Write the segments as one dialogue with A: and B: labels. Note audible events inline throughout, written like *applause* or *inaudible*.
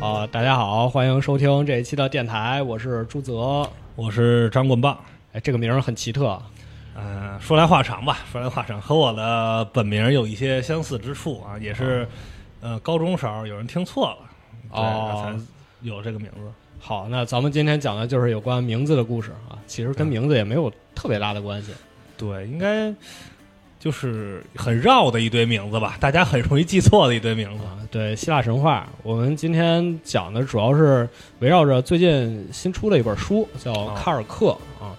A: 啊，大家好，欢迎收听这一期的电台，我是朱泽。
B: 我是张棍棒。
A: 哎，这个名儿很奇特，
B: 嗯、说来话长吧，说来话长，和我的本名有一些相似之处啊，也是，呃，高中时候有人听错了，对
A: 哦
B: 才有这个名字。
A: 好，那咱们今天讲的就是有关名字的故事啊，其实跟名字也没有特别大的关系。
B: 对，应该就是很绕的一堆名字吧，大家很容易记错的一堆名字。
A: 啊，对，希腊神话，我们今天讲的主要是围绕着最近新出的一本书，叫
B: 哦《
A: 卡尔克》啊。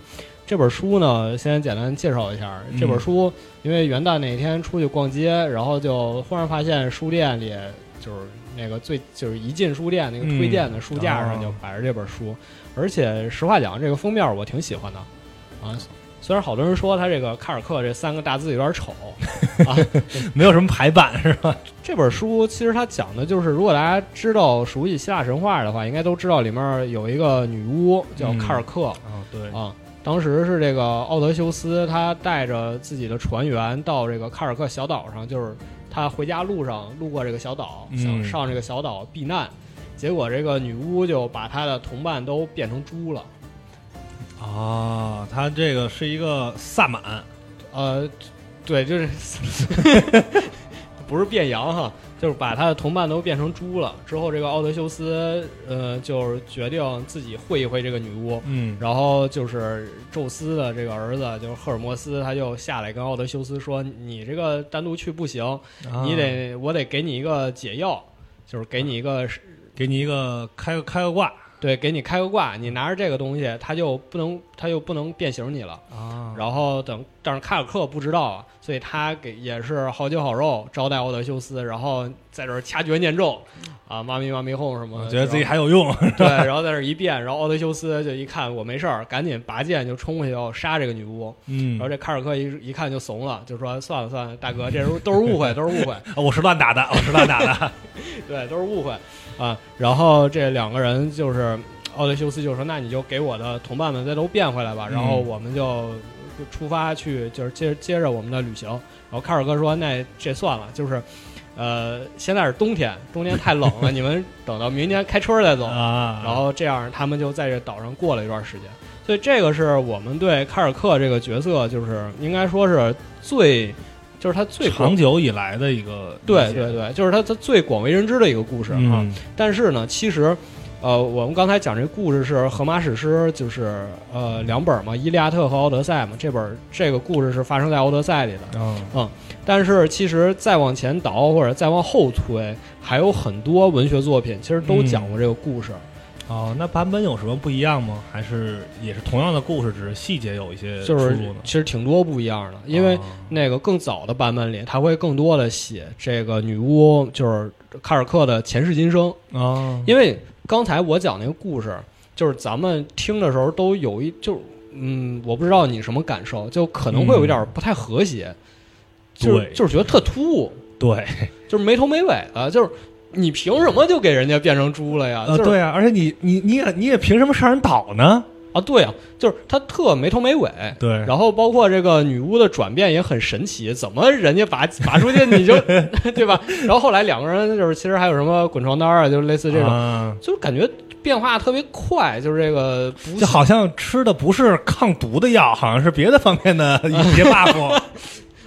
A: 这本书呢，先简单介绍一下。
B: 嗯
A: 这本书因为元旦那天出去逛街，然后就忽然发现书店里就是那个最就是一进书店那个推荐的书架上
B: 嗯
A: 就摆着这本书，而且实话讲，这个封面我挺喜欢的啊。虽然好多人说他这个卡尔克这三个大字有点丑 *laughs* 啊，
B: 没有什么排版是吧？
A: 这本书其实它讲的就是，如果大家知道熟悉希腊神话的话，应该都知道里面有一个女巫叫卡尔克、
B: 啊，对，
A: 啊。当时是这个奥德修斯，他带着自己的船员到这个卡尔克小岛上，就是他回家路上路过这个小岛，
B: 嗯
A: 想上这个小岛避难，结果这个女巫就把他的同伴都变成猪了。
B: 哦，他这个是一个萨满，
A: 呃，对，就是 *laughs* 不是变羊哈，就是把他的同伴都变成猪了。之后，这个奥德修斯呃，就是决定自己会一会这个女巫。
B: 嗯，
A: 然后就是宙斯的这个儿子，就是赫尔墨斯，他就下来跟奥德修斯说：“你这个单独去不行，
B: 啊
A: 你得我得给你一个解药，就是给你一个
B: 给你一个开个开个挂
A: 对，给你开个挂，你拿着这个东西，他就不能他就不能变形你了。”
B: 啊
A: 然后等，但是卡尔克不知道啊，所以他给也是好酒好肉招待奥德修斯，然后在这儿掐诀念咒，啊，妈咪妈咪哄什么的，
B: 觉得自己还有用，*laughs*
A: 对，然后在这儿一变，然后奥德修斯就一看我没事儿，赶紧拔剑就冲过去要杀这个女巫，
B: 嗯
A: 然后这卡尔克一一看就怂了，就说算了算了，大哥，这都都是误会，都是误会，
B: 啊 *laughs* 我是乱打的，我是乱打的，*laughs*
A: 对，都是误会啊。然后这两个人就是奥德修斯就说：“那你就给我的同伴们再都变回来吧。”然后
B: 嗯
A: 我们就就出发去，就是接接着我们的旅行。然后卡尔哥说：“那这算了，就是呃，现在是冬天，冬天太冷了，你们等到明年开春再走。
B: 啊，
A: 然后这样他们就在这岛上过了一段时间。所以这个是我们对卡尔克这个角色，就是应该说是最，就是他最
B: 长久以来的一个
A: 对对对，就是他他最广为人知的一个故事啊。
B: 嗯
A: 但是呢，其实，呃，我们刚才讲这故事是荷马史诗，就是呃两本嘛，《伊利亚特》和《奥德赛》嘛。这本这个故事是发生在《奥德赛》里的。
B: 嗯
A: 但是其实再往前倒或者再往后推，还有很多文学作品其实都讲过这个故事。
B: 哦，那版本有什么不一样吗？还是也是同样的故事，只是细节有一些
A: 就是？其实挺多不一样的，因为
B: 哦
A: 那个更早的版本里，它会更多的写这个女巫就是卡尔克的前世今生。
B: 哦，
A: 因为刚才我讲那个故事，就是咱们听的时候都有一就嗯，我不知道你什么感受，就可能会有一点不太和谐，就是就是觉得特突兀，
B: 对，*laughs*
A: 就是没头没尾的，就是你凭什么就给人家变成猪了呀？
B: 呃，
A: 就是
B: 对啊，而且你你你也你也凭什么上人岛呢？
A: 啊，对啊，就是他特没头没尾。
B: 对，
A: 然后包括这个女巫的转变也很神奇，怎么人家拔拔出去你就 *laughs* 对吧？然后后来两个人就是其实还有什么滚床单啊，就是类似这种，
B: 啊
A: 就感觉变化特别快，就是这个不
B: 就好像吃的不是抗毒的药，好像是别的方面的一 *laughs* 些 buff。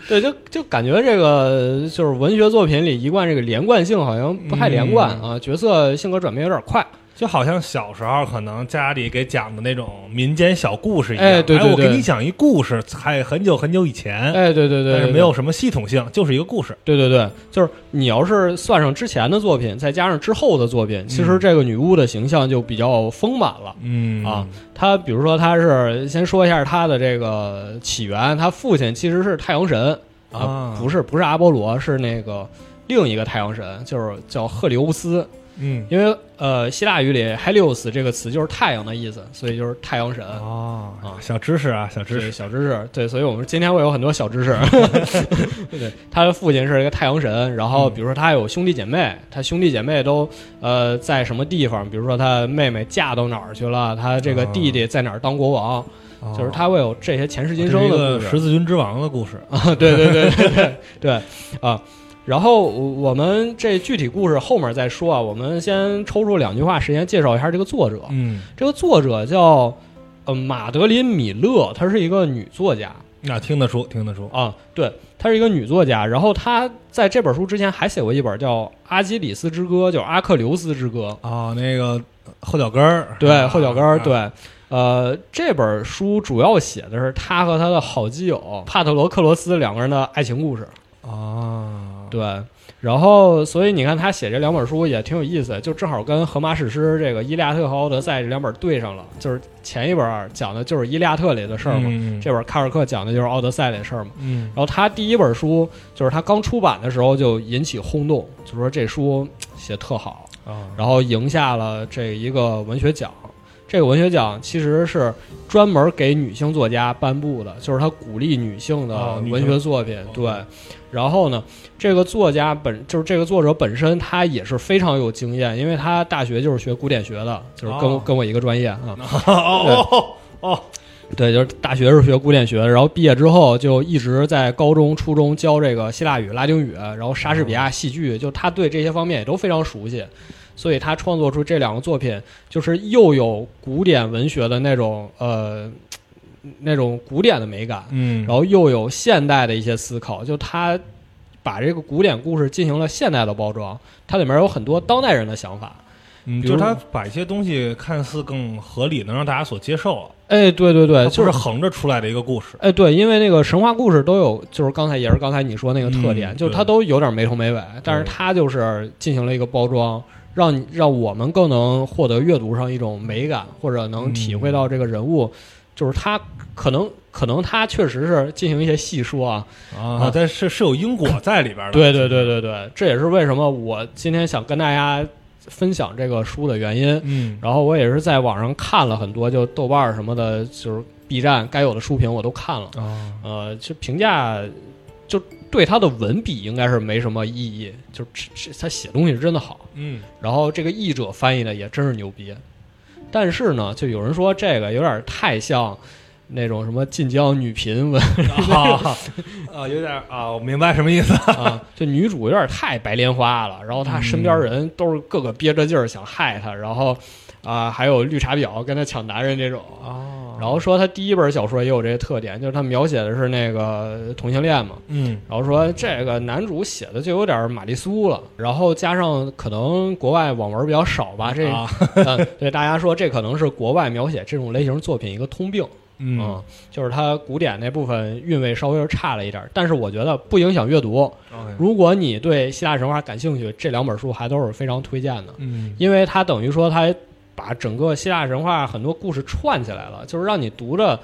A: 对，就就感觉这个就是文学作品里一贯这个连贯性好像不太连贯、
B: 嗯
A: 啊，角色性格转变有点快。
B: 就好像小时候可能家里给讲的那种民间小故事一样，
A: 哎对对
B: 我给你讲一故事，还很久很久以前，
A: 哎，对对对，
B: 但是没有什么系统性，就是一个故事。
A: 对对对，就是你要是算上之前的作品，再加上之后的作品，其实
B: 嗯
A: 这个女巫的形象就比较丰满了。
B: 嗯
A: 啊，她比如说，她是先说一下她的这个起源，她父亲其实是太阳神
B: 啊
A: 不是不是阿波罗，是那个另一个太阳神，就是叫赫里欧斯。
B: 嗯
A: 因为呃，希腊语里 Helios 这个词就是太阳的意思，所以就是太阳神。
B: 哦
A: 啊
B: 小知识啊，小知识。
A: 小知识，对，所以我们今天会有很多小知识。*laughs* 对，他的父亲是一个太阳神，然后比如说他有兄弟姐妹，他兄弟姐妹都呃在什么地方？比如说他妹妹嫁到哪儿去了，他这个弟弟在哪儿当国王，
B: 哦
A: 就是他会有这些前世今生的故事。
B: 个十字军之王的故事。*laughs*
A: 啊，对对对对对对啊。然后我们这具体故事后面再说啊，我们先抽出两句话时间介绍一下这个作者。
B: 嗯，
A: 这个作者叫呃马德琳·米勒，她是一个女作家
B: 那听得出，听得出。
A: 啊，对，她是一个女作家。然后她在这本书之前还写过一本叫《阿基里斯之歌》，叫《阿克琉斯之歌》。
B: 啊，那个后脚跟儿，
A: 对，后脚跟儿，
B: 啊，
A: 对。呃，这本书主要写的是她和她的好基友帕特罗克罗斯两个人的爱情故事。
B: 啊，
A: 对，然后所以你看他写这两本书也挺有意思，就正好跟荷马史诗这个《伊利亚特》和《奥德赛》这两本对上了。就是前一本讲的就是《伊利亚特》里的事儿嘛，
B: 嗯
A: 这本卡尔克讲的就是《奥德赛》里的事儿嘛。
B: 嗯
A: 然后他第一本书就是他刚出版的时候就引起轰动，就说这书写特好，
B: 啊，
A: 然后赢下了这一个文学奖。这个文学奖其实是专门给女性作家颁布的，就是他鼓励女性的文学作品。对，然后呢，这个作家本就是这个作者本身，他也是非常有经验，因为他大学就是学古典学的，就是跟、
B: 哦
A: 跟我一个专业啊。*laughs*
B: 哦哦哦，
A: 对，就是大学是学古典学，然后毕业之后就一直在高中、初中教这个希腊语、拉丁语，然后莎士比亚戏剧，就他对这些方面也都非常熟悉，所以他创作出这两个作品，就是又有古典文学的那种呃那种古典的美感，
B: 嗯，
A: 然后又有现代的一些思考，就他把这个古典故事进行了现代的包装，它里面有很多当代人的想法。
B: 嗯，
A: 比如
B: 就是他把一些东西看似更合理，能让大家所接受，
A: 哎，对对对，就是
B: 横着出来的一个故事。
A: 哎，对，因为那个神话故事都有，就是刚才也是刚才你说那个特点，
B: 嗯
A: 就是它都有点没头没尾，但是
B: 对
A: 它就是进行了一个包装，让你让我们更能获得阅读上一种美感，或者能体会到这个人物，就是他可能可能他确实是进行一些细说啊，
B: 啊，但是是有因果在里边的。
A: 对对对对对，这也是为什么我今天想跟大家分享这个书的原因。
B: 嗯，
A: 然后我也是在网上看了很多，就豆瓣儿什么的，就是 B 站该有的书评我都看了。
B: 啊，
A: 呃，就评价就对他的文笔应该是没什么异议，就这这他写东西是真的好，
B: 嗯，
A: 然后这个译者翻译的也真是牛逼，但是呢，就有人说这个有点太像那种什么晋江女频文。
B: 啊啊，有点啊，我明白什么意思。
A: 啊，就女主有点太白莲花了，然后她身边人都是各个憋着劲儿想害她，然后啊还有绿茶婊跟他抢男人这种。
B: 哦
A: 然后说他第一本小说也有这些特点，就是他描写的是那个同性恋嘛，
B: 嗯
A: 然后说这个男主写的就有点玛丽苏了，然后加上可能国外网文比较少吧，这、
B: 啊，*laughs*
A: 嗯对大家说这可能是国外描写这种类型作品一个通病，
B: 嗯
A: 就是它古典那部分韵味稍微差了一点，但是我觉得不影响阅读。如果你对希腊神话感兴趣，这两本书还都是非常推荐的，
B: 嗯
A: 因为它等于说它把整个希腊神话很多故事串起来了，就是让你读着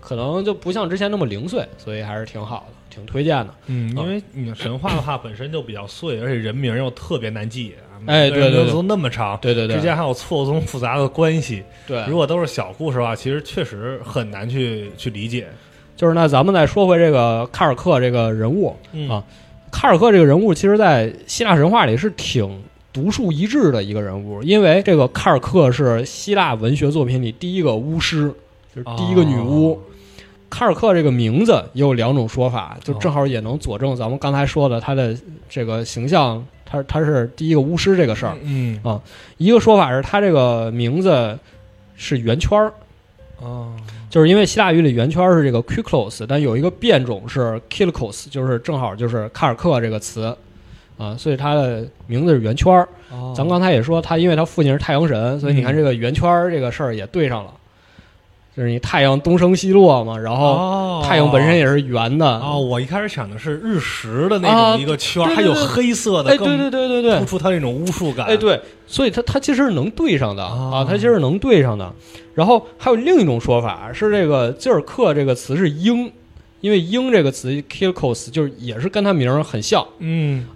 A: 可能就不像之前那么零碎，所以还是挺好的，挺推荐的。
B: 嗯，
A: 啊
B: 因为你神话的话本身就比较碎，而且人名又特别难记啊，
A: 哎对对对
B: 都那么长，
A: 对对对
B: 之间还有错综复杂的关系。
A: 对，
B: 如果都是小故事的话，其实确实很难去去理解。
A: 就是那咱们再说回这个卡尔克这个人物，
B: 嗯
A: 啊卡尔克这个人物，其实在希腊神话里是挺独树一帜的一个人物，因为这个卡尔克是希腊文学作品里第一个巫师，就是第一个女巫。
B: 哦。
A: 卡尔克这个名字也有两种说法，就
B: 哦。
A: 正好也能佐证咱们刚才说的他的这个形象，他他是第一个巫师这个事儿。
B: 嗯啊
A: 一个说法是他这个名字是圆圈儿，
B: 哦。
A: 就是因为希腊语里圆圈是这个 Kyklos，但有一个变种是 Kilikos，就是正好就是卡尔克这个词啊，所以他的名字是圆圈儿。
B: 哦
A: 咱们刚才也说他，因为他父亲是太阳神，所以你看这个圆圈儿这个事儿也对上了，就是你太阳东升西落嘛，然后
B: 哦
A: 太阳本身也是圆的。
B: 哦，我一开始想的是日食的那
A: 啊
B: 种一个圈儿，
A: 对对对
B: 还有黑色的，
A: 哎，对对对对对
B: 突，出它那种巫术感。
A: 哎，对，所以它它其实是能对上的
B: 哦
A: 啊，它其实是能对上的。然后还有另一种说法是，这个吉尔克这个词是鹰，因为鹰这个词 Kilkos 就是也是跟他名儿很像。
B: 嗯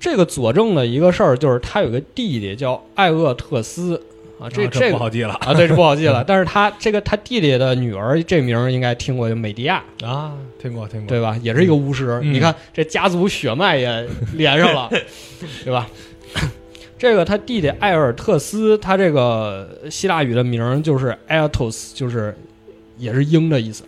A: 这个佐证的一个事儿就是他有个弟弟叫艾厄特斯啊，这
B: 啊
A: 这
B: 不好记了
A: 啊，对，这不好记了。*laughs* 但是他这个他弟弟的女儿这名儿应该听过，就美迪亚，
B: 啊，听过听过。
A: 对吧？也是一个巫师。
B: 嗯
A: 你看这家族血脉也连上了，*laughs* 对吧？这个他弟弟艾尔特斯，他这个希腊语的名儿就是 Aetos，就是也是鹰的意思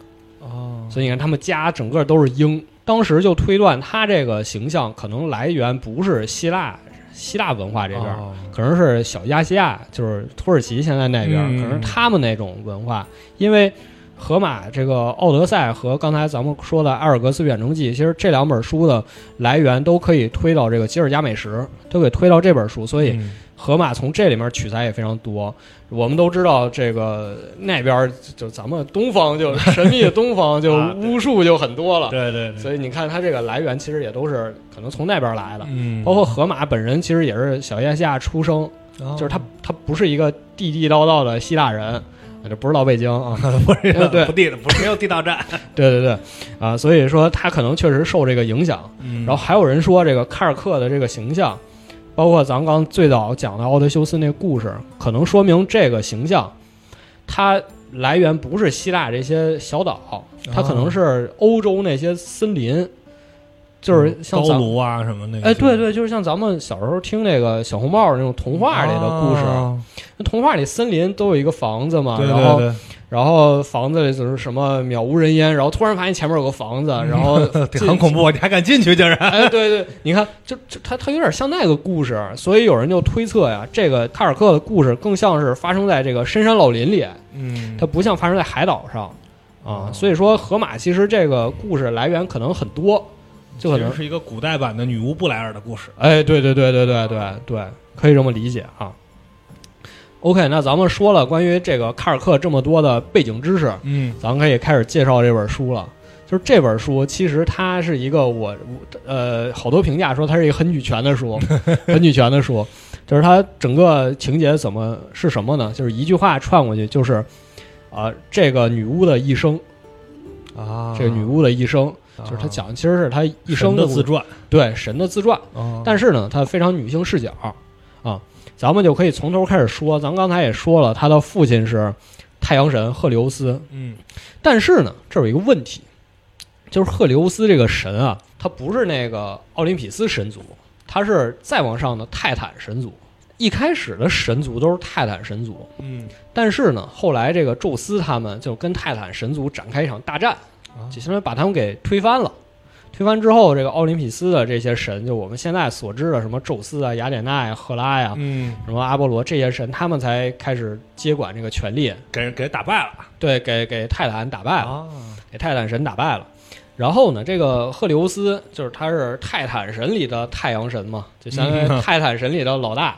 B: 哦，
A: 所以你看他们家整个都是鹰。当时就推断他这个形象可能来源不是希腊希腊文化这边，
B: 哦
A: 可能是小亚细亚，就是土耳其现在那边，
B: 嗯
A: 可能是他们那种文化。因为荷马这个《奥德赛》和刚才咱们说的《埃尔格斯远征记》，其实这两本书的来源都可以推到这个吉尔加美什，都给推到这本书，所以
B: 嗯
A: 荷马从这里面取材也非常多。我们都知道，这个那边就咱们东方就神秘的东方就巫术就很多了，
B: 对对对，
A: 所以你看它这个来源其实也都是可能从那边来的。
B: 嗯，
A: 包括河马本人其实也是小亚细亚出生，
B: 哦。
A: 就是他他不是一个地地道道的希腊人，这不是老北京啊，*laughs*
B: 不是
A: 对。
B: 不地不是没有地道战，*laughs*
A: 对对对，啊，所以说他可能确实受这个影响。
B: 嗯。
A: 然后还有人说这个卡尔克的这个形象，包括咱们刚最早讲的奥德修斯那故事，可能说明这个形象，它来源不是希腊这些小岛，它可能是欧洲那些森林，就是像咱
B: 高卢啊什么那个，
A: 哎，对对，就是像咱们小时候听那个小红帽那种童话里的故事，
B: 哦
A: 那童话里森林都有一个房子嘛，
B: 对
A: 然后然后房子里就是什么渺无人烟，然后突然发现前面有个房子，然后 *laughs*
B: 很恐怖，你还敢进去竟然？
A: 哎，对对，你看，就就它它有点像那个故事，所以有人就推测呀，这个卡尔克的故事更像是发生在这个深山老林里，
B: 嗯，
A: 它不像发生在海岛上啊。
B: 哦
A: 所以说，河马其实这个故事来源可能很多，就可能
B: 是一个古代版的女巫布莱尔的故事。
A: 哎，对对对对对对对，可以这么理解啊。OK，那咱们说了关于这个卡尔克这么多的背景知识，
B: 嗯
A: 咱们可以开始介绍这本书了。就是这本书，其实它是一个我我呃好多评价说它是一个很女权的书，*laughs* 很女权的书。就是它整个情节怎么是什么呢？就是一句话串过去，就是啊、这个女巫的一生，
B: 啊
A: 这个女巫的一生，就是他讲的其实是他一生故
B: 的自传，
A: 对神的自传。
B: 哦
A: 但是呢，他非常女性视角啊，咱们就可以从头开始说。咱刚才也说了，他的父亲是太阳神赫利欧斯，
B: 嗯
A: 但是呢，这有一个问题，就是赫利欧斯这个神啊，他不是那个奥林匹斯神族，他是再往上的泰坦神族。一开始的神族都是泰坦神族，
B: 嗯
A: 但是呢，后来这个宙斯他们就跟泰坦神族展开一场大战，
B: 啊
A: 就相当于把他们给推翻了。推翻之后，这个奥林匹斯的这些神，就我们现在所知的什么宙斯啊、雅典娜呀、赫拉呀、
B: 嗯，
A: 什么阿波罗这些神，他们才开始接管这个权力，
B: 给人给打败了，
A: 对，给给泰坦打败了。
B: 啊，
A: 给泰坦神打败了。然后呢，这个赫利乌斯就是他是泰坦神里的太阳神嘛，就相当于
B: 嗯
A: 泰坦神里的老大。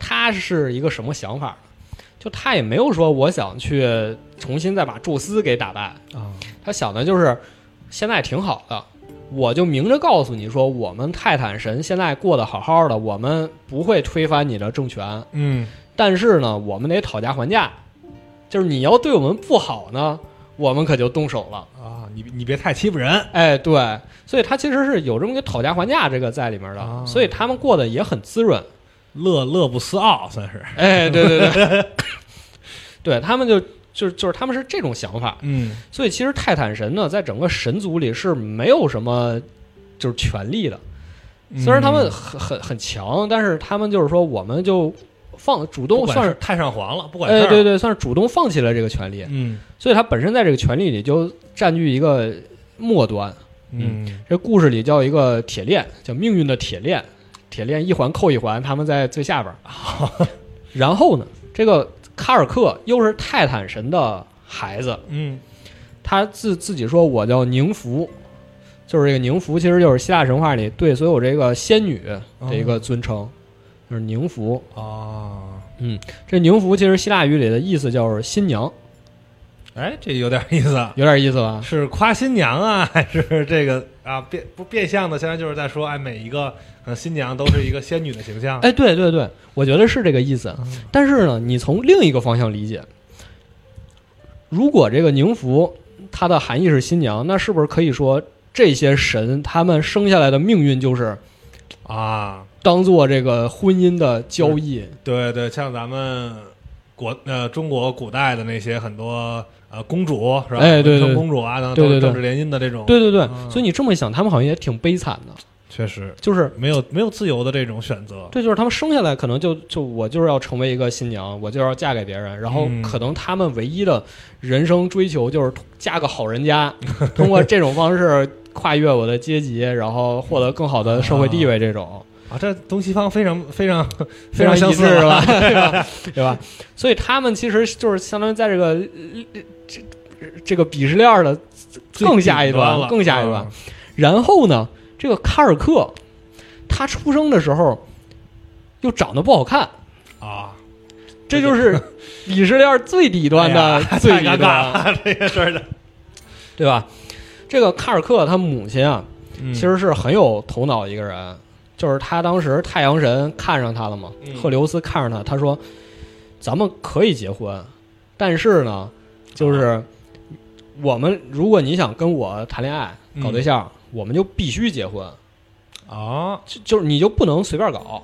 A: 他是一个什么想法呢？就他也没有说我想去重新再把宙斯给打败，
B: 啊，
A: 他想的就是现在挺好的，我就明着告诉你说，我们泰坦神现在过得好好的，我们不会推翻你的政权，
B: 嗯。
A: 但是呢，我们得讨价还价，就是你要对我们不好呢，我们可就动手了。
B: 啊，你你别太欺负人，
A: 哎，对，所以他其实是有这么个讨价还价这个在里面的，
B: 啊。
A: 所以他们过得也很滋润。
B: 乐乐不思傲，算是，
A: 哎，对对对，对 *laughs* 他们就就是就是他们是这种想法，
B: 嗯。
A: 所以其实泰坦神呢，在整个神族里是没有什么就是权力的，虽然他们很很很强，但是他们就是说我们就放主动算是。
B: 是太上皇了，不管事
A: 对对，算是主动放弃了这个权利，
B: 嗯。
A: 所以他本身在这个权利里就占据一个末端。
B: 嗯。
A: 这故事里叫一个铁链，叫命运的铁链，铁链一环扣一环，他们在最下边儿。*laughs* 然后呢，这个卡尔克又是泰坦神的孩子，
B: 嗯
A: 他自自己说我叫宁芙，就是这个宁芙，其实就是希腊神话里对所有这个仙女的一个尊称，就是宁芙。
B: 啊，
A: 这宁芙其实希腊语里的意思就是新娘，
B: 哎，这有点意思。
A: 有点意思吧？
B: 是夸新娘啊，还是这个啊变不变相的？现在就是在说，哎，每一个可能新娘都是一个仙女的形象。
A: 哎，对对对，我觉得是这个意思。但是呢，你从另一个方向理解，如果这个宁芙它的含义是新娘，那是不是可以说这些神他们生下来的命运就是
B: 啊，
A: 当做这个婚姻的交易？
B: 对对，像咱们国呃中国古代的那些很多呃公主是吧？
A: 哎对对
B: 公主啊，等等
A: 对对对
B: 都是政治联姻的这种。
A: 对对对，
B: 啊
A: 所以你这么一想，他们好像也挺悲惨的。
B: 确实
A: 就是
B: 没有没有自由的这种选择。
A: 对，就是他们生下来可能就就我就是要成为一个新娘，我就要嫁给别人，然后
B: 嗯
A: 可能他们唯一的人生追求就是嫁个好人家，通过这种方式跨越我的阶级，然后获得更好的社会地位，这种
B: 啊，这东西方非常非常
A: 非常
B: 相似
A: 是吧？*laughs* 对吧？对吧？所以他们其实就是相当于在这个呃这这个鄙视链的更下一端，
B: 了
A: 更下一端
B: 啊。
A: 然后呢，这个卡尔克他出生的时候又长得不好看。
B: 啊，
A: 这就是鄙视链最底端的
B: 哎
A: 最
B: 尴尬这个事儿的。
A: 对吧？这个卡尔克他母亲啊，
B: 嗯
A: 其实是很有头脑一个人，就是他当时太阳神看上他了嘛，
B: 嗯
A: 赫留斯看上他，他说咱们可以结婚，但是呢，就是我们如果你想跟我谈恋爱搞对象，我们就必须结婚，
B: 啊，
A: 就就是你就不能随便搞，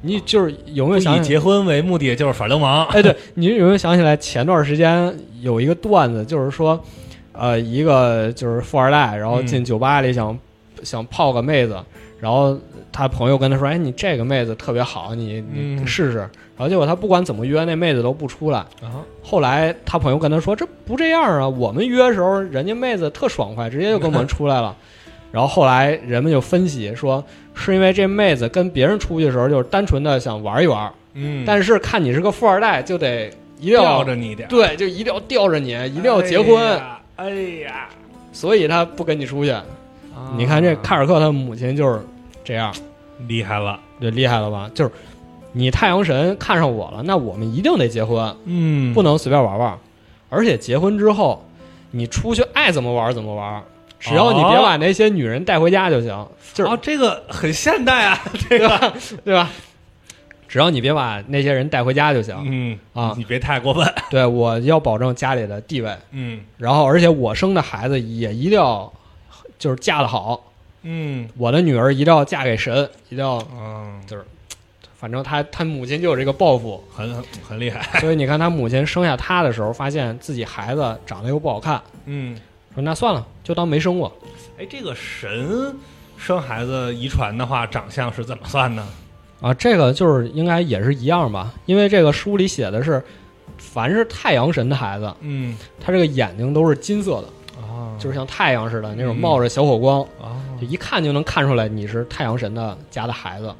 A: 你就是有没有想？
B: 以结婚为目的就是耍流氓。
A: 哎，对你有没有想起来前段时间有一个段子，就是说，呃，一个就是富二代，然后进酒吧里想、想泡个妹子，然后他朋友跟他说：“哎，你这个妹子特别好，你你
B: 嗯
A: 试试。然后结果他不管怎么约，那妹子都不出来。
B: 啊，
A: 后来他朋友跟他说：“这不这样啊，我们约的时候，人家妹子特爽快，直接就跟我们出来了。*laughs* ”然后后来人们就分析说，是因为这妹子跟别人出去的时候，就是单纯的想玩一玩，
B: 嗯，
A: 但是看你是个富二代，就得一定要
B: 吊着你点，
A: 对，就一定要吊着你，一定要结婚，
B: 哎呀。哎呀，
A: 所以他不跟你出去。
B: 啊
A: 你看这卡尔克他母亲就是这样，
B: 厉害了，
A: 就厉害了吧？就是你太阳神看上我了，那我们一定得结婚，
B: 嗯，
A: 不能随便玩玩。而且结婚之后，你出去爱怎么玩怎么玩，只要你别把那些女人带回家就行，就是、
B: 啊，这个很现代啊，这个，
A: 对吧？只要你别把那些人带回家就行。
B: 嗯
A: 啊
B: 你别太过分，
A: 对，我要保证家里的地位，
B: 嗯
A: 然后而且我生的孩子也一定要就是嫁得好，
B: 嗯。
A: 我的女儿一定要嫁给神，一定要，
B: 嗯，就是
A: 反正他他母亲就有这个抱负，
B: 很很很厉害，*laughs*
A: 所以你看他母亲生下他的时候，发现自己孩子长得又不好看，
B: 嗯，
A: 说那算了，就当没生过。
B: 哎，这个神生孩子遗传的话，长相是怎么算呢？
A: 啊，这个就是应该也是一样吧，因为这个书里写的是，凡是太阳神的孩子，
B: 嗯。
A: 他这个眼睛都是金色的，
B: 啊，
A: 就是像太阳似的那种
B: 嗯。
A: 冒着小火光，
B: 啊，
A: 就一看就能看出来你是太阳神的家的孩子，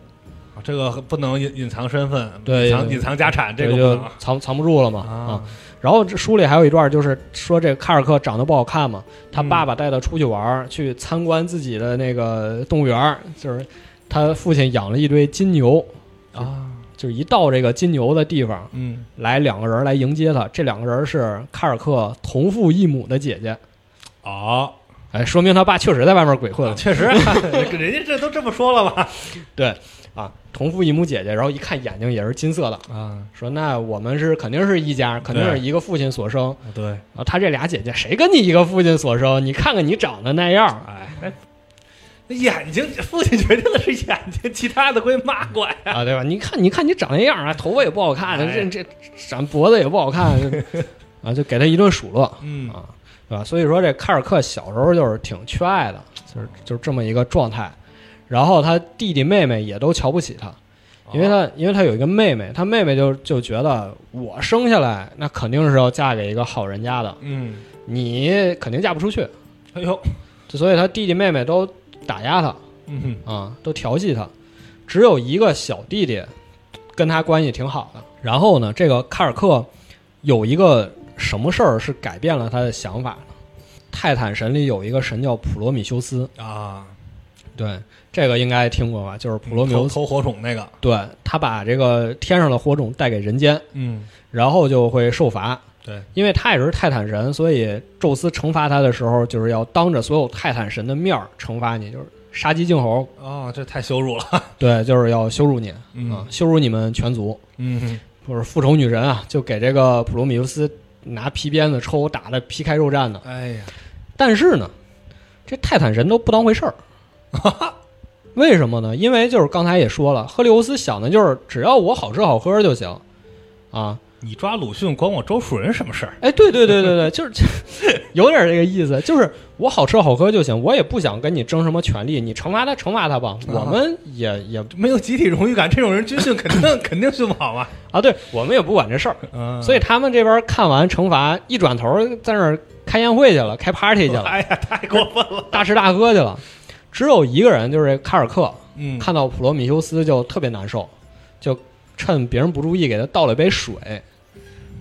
B: 这个不能隐隐藏身份，
A: 对
B: 隐藏隐藏家产，这个
A: 就藏藏不住了嘛
B: 啊。
A: 啊。然后这书里还有一段，就是说这个卡尔克长得不好看嘛，他
B: 嗯。
A: 爸爸带他出去玩儿，去参观自己的那个动物园，就是他父亲养了一堆金牛，
B: 啊，
A: 就是一到这个金牛的地方，
B: 嗯，
A: 来两个人来迎接他，这两个人是卡尔克同父异母的姐姐，
B: 哦，
A: 哎，说明他爸确实在外面鬼混了。*laughs*
B: 确实，*laughs* 人家这都这么说了吧？*laughs*
A: 对啊，同父异母姐姐，然后一看眼睛也是金色的，
B: 啊，
A: 说那我们是肯定是一家，肯定是一个父亲所生。
B: 对，
A: 啊他这俩姐姐谁跟你一个父亲所生？你看看你长得那样，
B: 哎，那那眼睛，父亲决定的是眼睛，其他的归妈管呀。
A: 啊，对吧？你看，你看你长那样啊，头发也不好看，
B: 哎。
A: 这这长脖子也不好看，啊，就给他一顿数落，
B: 嗯。
A: 啊，对吧？所以说这卡尔克小时候就是挺缺爱的，就是就是这么一个状态。然后他弟弟妹妹也都瞧不起他，因为他因为他有一个妹妹，他妹妹就就觉得我生下来那肯定是要嫁给一个好人家的，
B: 嗯，
A: 你肯定嫁不出去，
B: 哎呦，
A: 所以他弟弟妹妹都打压他，
B: 嗯
A: 啊，都调戏他，只有一个小弟弟跟他关系挺好的。然后呢，这个卡尔克有一个什么事儿是改变了他的想法呢？泰坦神里有一个神叫普罗米修斯，
B: 啊，
A: 对，这个应该听过吧？就是普罗米修斯，
B: 投投火种那个，
A: 对他把这个天上的火种带给人间，
B: 嗯，
A: 然后就会受罚。
B: 对，
A: 因为他也是泰坦神，所以宙斯惩罚他的时候，就是要当着所有泰坦神的面儿惩罚你，就是杀鸡儆猴。
B: 哦，这太羞辱了，*laughs*
A: 对，就是要羞辱你啊
B: 嗯，
A: 羞辱你们全族。
B: 嗯，
A: 不是复仇女神啊，就给这个普罗米修斯拿皮鞭子抽，打的皮开肉绽的。
B: 哎呀，
A: 但是呢，这泰坦神都不当回事儿。*laughs* 为什么呢？因为就是刚才也说了，赫利欧斯想的就是只要我好吃好喝就行啊。
B: 你抓鲁迅管我周树人什么事儿？
A: 哎，对对对对对，就是 *laughs* 有点这个意思，就是我好吃好喝就行，我也不想跟你争什么权利，你惩罚他惩罚他吧，我们也也
B: 没有集体荣誉感，这种人军训肯定 *laughs* 肯定训不好嘛。
A: 啊，对我们也不管这事儿，
B: 嗯，
A: 所以他们这边看完惩罚，一转头在那儿开宴会去了，开 party 去了，
B: 哎呀，太过分了。
A: 大吃大喝去了。只有一个人，就是这卡尔克，
B: 嗯，
A: 看到普罗米修斯就特别难受，就趁别人不注意给他倒了一杯水。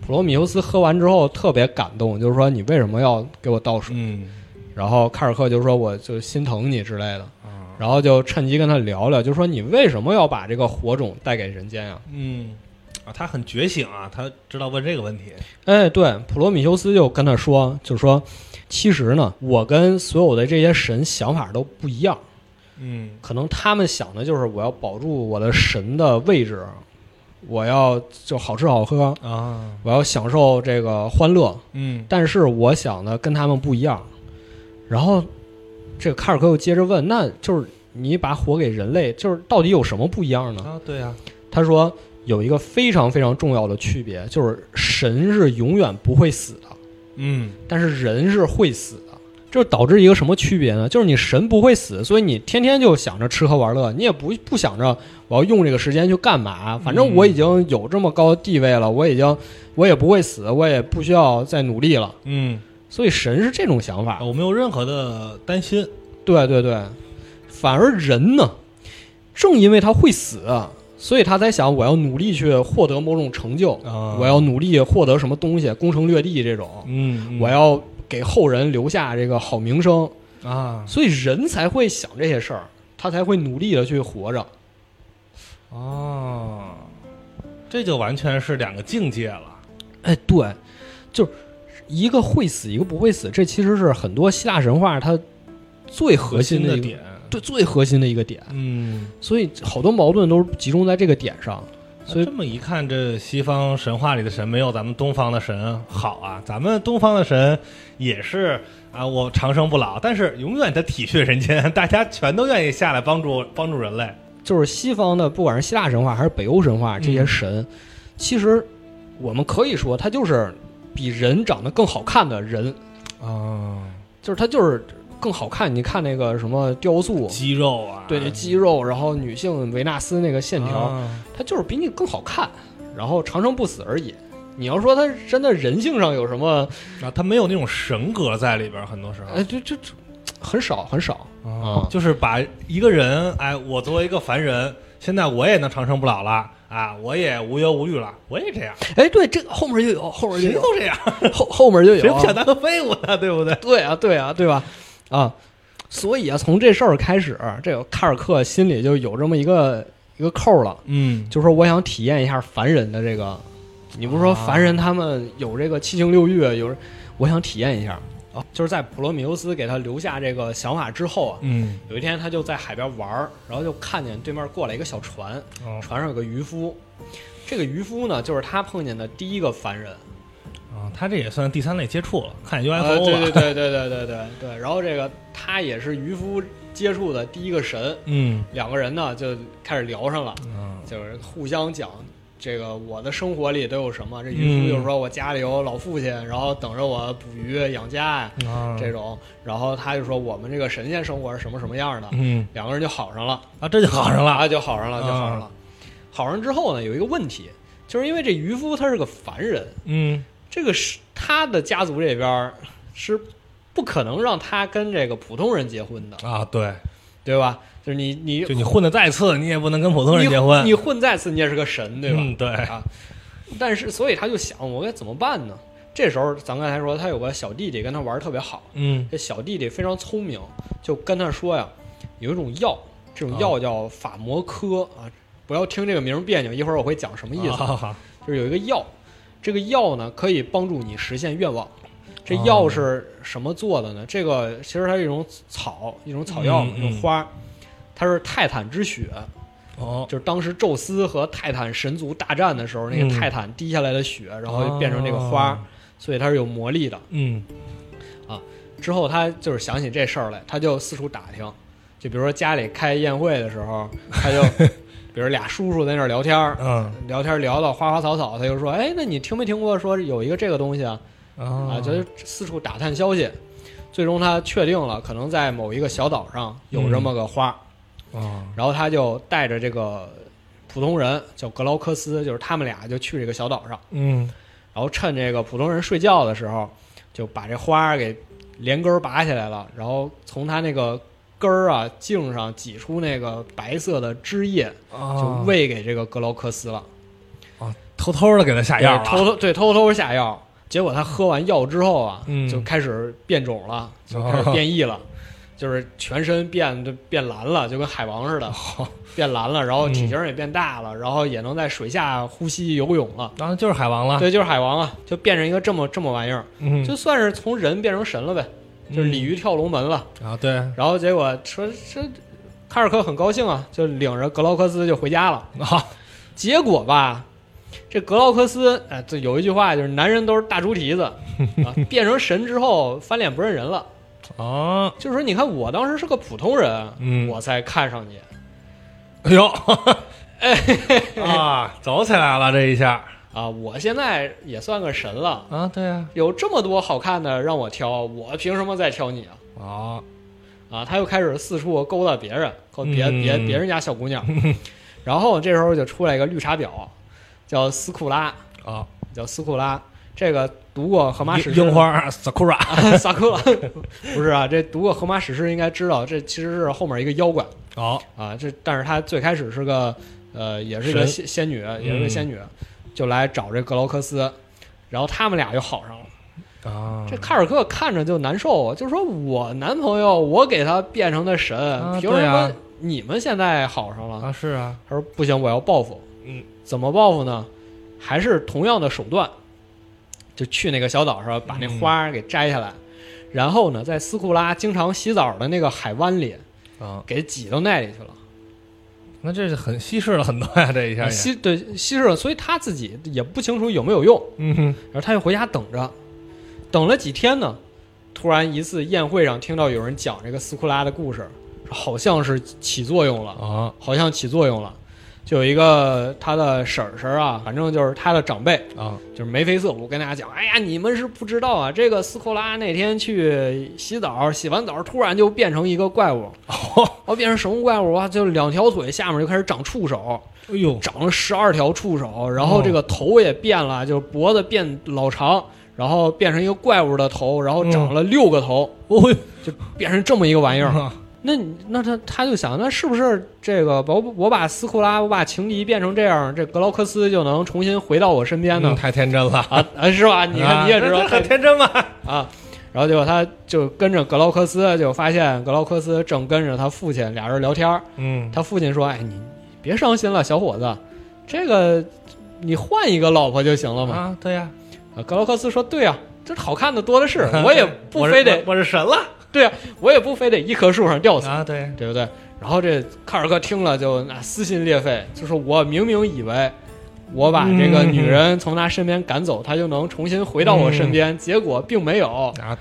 A: 普罗米修斯喝完之后特别感动，就是说你为什么要给我倒水？
B: 嗯
A: 然后卡尔克就说我就心疼你之类的，
B: 啊
A: 然后就趁机跟他聊聊，就说你为什么要把这个火种带给人间啊？
B: 嗯啊，他很觉醒啊，他知道问这个问题。
A: 哎，对，普罗米修斯就跟他说，就说其实呢，我跟所有的这些神想法都不一样，
B: 嗯
A: 可能他们想的就是我要保住我的神的位置，我要就好吃好喝，
B: 啊，
A: 我要享受这个欢乐，
B: 嗯
A: 但是我想的跟他们不一样。然后这个卡尔科又接着问，那就是你把火给人类，就是到底有什么不一样呢？
B: 啊，对呀，
A: 他说有一个非常非常重要的区别，就是神是永远不会死的，
B: 嗯
A: 但是人是会死的。这就导致一个什么区别呢？就是你神不会死，所以你天天就想着吃喝玩乐，你也不不想着我要用这个时间去干嘛。反正我已经有这么高的地位了，我已经我也不会死，我也不需要再努力了。
B: 嗯，
A: 所以神是这种想法。
B: 我没有任何的担心。
A: 对对对，反而人呢，正因为他会死，所以他才想我要努力去获得某种成就，
B: 啊
A: 我要努力获得什么东西，攻城略地这种，
B: 嗯，
A: 我要给后人留下这个好名声，
B: 啊
A: 所以人才会想这些事儿，他才会努力的去活着。
B: 哦，这就完全是两个境界了。
A: 哎，对，就是一个会死，一个不会死，这其实是很多希腊神话它最核心的
B: 点，
A: 对最核心的一个点，
B: 嗯，
A: 所以好多矛盾都是集中在这个点上。所以
B: 这么一看，这西方神话里的神没有咱们东方的神好啊。咱们东方的神也是啊，我长生不老，但是永远的体恤人间，大家全都愿意下来帮助帮助人类。
A: 就是西方的，不管是希腊神话还是北欧神话，这些神，其实我们可以说，他就是比人长得更好看的人，
B: 啊，
A: 就是他就是更好看。你看那个什么雕塑，
B: 肌肉啊，
A: 对那肌肉，然后女性维纳斯那个线条，
B: 啊
A: 它就是比你更好看，然后长生不死而已。你要说它真的人性上有什么，
B: 啊，他没有那种神格在里边，很多时候
A: 哎，就就就很少很少。
B: 啊，就是把一个人，哎，我作为一个凡人，现在我也能长生不老了啊，我也无忧无虑了，我也这样，
A: 哎，对，这后面就有，后面就有，
B: 谁都这样，
A: 后后面就有，
B: 谁不想当个废物呢？对不对？*laughs*
A: 对啊，对啊，对吧？啊，所以啊，从这事儿开始，这个卡尔克心里就有这么一个一个扣了，
B: 嗯
A: 就说我想体验一下凡人的这个。你不是说凡人他们有这个七情六欲，有我想体验一下。啊，就是在普罗米修斯给他留下这个想法之后啊，
B: 嗯
A: 有一天他就在海边玩儿，然后就看见对面过来一个小船，
B: 哦
A: 船上有个渔夫。这个渔夫呢，就是他碰见的第一个凡人。
B: 啊，他这也算第三类接触了，看 UFO
A: 呃，对。对对对对对对对。然后这个他也是渔夫接触的第一个神，
B: 嗯
A: 两个人呢就开始聊上了，
B: 嗯
A: 就是互相讲这个我的生活里都有什么。这渔
B: 嗯
A: 夫就是说我家里有老父亲，然后等着我捕鱼养家呀
B: 嗯
A: 这种。然后他就说我们这个神仙生活是什么什么样的，
B: 嗯
A: 两个人就好上了，
B: 啊，这就好上了
A: 啊，就好上了，就好上了。好上之后呢，有一个问题，就是因为这渔夫他是个凡人，
B: 嗯
A: 这个是他的家族这边儿是不可能让他跟这个普通人结婚的，
B: 啊，对，
A: 对吧？就是你你
B: 就你混的再次，你也不能跟普通人结婚，
A: 你混再次你也是个神，对吧？
B: 嗯对
A: 啊，但是所以他就想我该怎么办呢？这时候咱刚才说他有个小弟弟跟他玩儿特别好，
B: 嗯
A: 这小弟弟非常聪明，就跟他说呀，有一种药，这种
B: 啊
A: 药叫法摩科啊，不要听这个名儿别扭，一会儿我会讲什么意思。就是有一个药，这个药呢可以帮助你实现愿望。这
B: 哦。
A: 药是什么做的呢？这个其实它是一种草，一种草药，一种花，它是泰坦之血，
B: 哦。
A: 就是当时宙斯和泰坦神族大战的时候，那
B: 嗯。
A: 个泰坦滴下来的血，然后就变成这个花，
B: 哦
A: 所以它是有魔力的。
B: 嗯。
A: 啊之后他就是想起这事儿来，他就四处打听，就比如说家里开宴会的时候，他就比如俩叔叔在那儿聊天儿，
B: 嗯。
A: 聊天聊到花花草草，他就说：“哎，那你听没听过说有一个这个东西啊？”啊，
B: 啊
A: 就是四处打探消息。最终他确定了，可能在某一个小岛上有这么个花，
B: 啊
A: 然后他就带着这个普通人叫格劳克斯，就是他们俩就去这个小岛上，
B: 嗯。
A: 然后趁这个普通人睡觉的时候，就把这花儿给连根儿拔起来了，然后从他那个根儿啊茎上挤出那个白色的汁液，就
B: 啊，
A: 喂给这个格劳克斯了。
B: 偷偷的给他下药
A: 对偷，偷对偷偷下药，结果他喝完药之后啊，
B: 嗯。
A: 就开始变种了，就开始变异了，就是全身变就变蓝了，就跟海王似的，变蓝了，然后体型也变大了，然后也能在水下呼吸游泳了。
B: 然后就是海王了，
A: 对，就是海王啊，就变成一个这么这么玩意儿，
B: 嗯，
A: 就算是从人变成神了呗，就是鲤鱼跳龙门了。
B: 啊，对
A: 然后结果说这卡尔克很高兴啊，就领着格劳克斯就回家了。
B: 啊，
A: 结果吧，这格劳克斯，哎，这有一句话就是男人都是大猪蹄子 *laughs* 啊，变成神之后翻脸不认人了。
B: 啊，
A: 就是说，你看我当时是个普通人，
B: 嗯
A: 我才看上你。
B: 哎呦，哎 *laughs* 啊，走起来了这一下
A: 啊，我现在也算个神了，
B: 啊，对啊，
A: 有这么多好看的让我挑，我凭什么再挑你啊？
B: 啊，
A: 啊，他又开始四处勾搭别人，勾别
B: 嗯。
A: 别别人家小姑娘，然后这时候就出来一个绿茶婊，叫斯库拉，
B: 啊，
A: 叫斯库拉。这个读过《荷马史诗》
B: 樱花 sakura
A: 啊，萨克拉不是啊，这读过《荷马史诗》应该知道，这其实是后面一个妖怪。
B: 哦，
A: 啊。这但是他最开始是个呃，也是一个仙仙女，也是个仙女，就来找这格劳克斯，然后他们俩又好上了。
B: 啊，
A: 这卡尔克看着就难受啊，就说我男朋友我给他变成的神，
B: 啊
A: 凭什么你们现在好上了？
B: 啊是啊，
A: 他说不行，我要报复。
B: 嗯，
A: 怎么报复呢？还是同样的手段，就去那个小岛上把那
B: 嗯
A: 花给摘下来，然后呢，在斯库拉经常洗澡的那个海湾里
B: 啊，
A: 给挤到那里去了。
B: 那这是很稀释了很多呀，这一下，
A: 稀对稀释了，所以他自己也不清楚有没有用。
B: 嗯哼，
A: 然后他就回家等着，等了几天呢，突然一次宴会上听到有人讲这个斯库拉的故事，好像是起作用了，
B: 啊，
A: 好像起作用了。就有一个他的婶婶啊，反正就是他的长辈，
B: 啊，
A: 就是眉飞色舞跟大家讲，哎呀，你们是不知道啊，这个斯库拉那天去洗澡，洗完澡突然就变成一个怪物，*laughs* 哦，变成什么怪物啊？就两条腿下面就开始长触手，
B: 哎呦，
A: 长了十二条触手，然后这个头也变了，就是脖子变老长，然后变成一个怪物的头，然后长了六个头，
B: 哦。呦，
A: 就变成这么一个玩意儿。
B: 啊
A: 那你那他他就想，那是不是这个我我把斯库拉我把情敌变成这样，这格劳克斯就能重新回到我身边呢？
B: 嗯太天真了，
A: 啊啊，是吧？你看你也知道
B: 啊很天真嘛，
A: 啊。然后结果他就跟着格劳克斯，就发现格劳克斯正跟着他父亲俩人聊天。
B: 嗯，
A: 他父亲说：“哎，你你别伤心了，小伙子，这个你换一个老婆就行了嘛。
B: 啊，对呀，
A: 啊”格劳克斯说：“对呀、这好看的多的是，*laughs* 我也不非得，
B: 我是神了
A: 对呀、我也不非得一棵树上吊死，
B: 啊，对，
A: 对不对？”然后这卡尔克听了就那撕心裂肺，就说：“我明明以为我把这个女人从他身边赶走，他就能重新回到我身边，结果并没有。
B: 啊，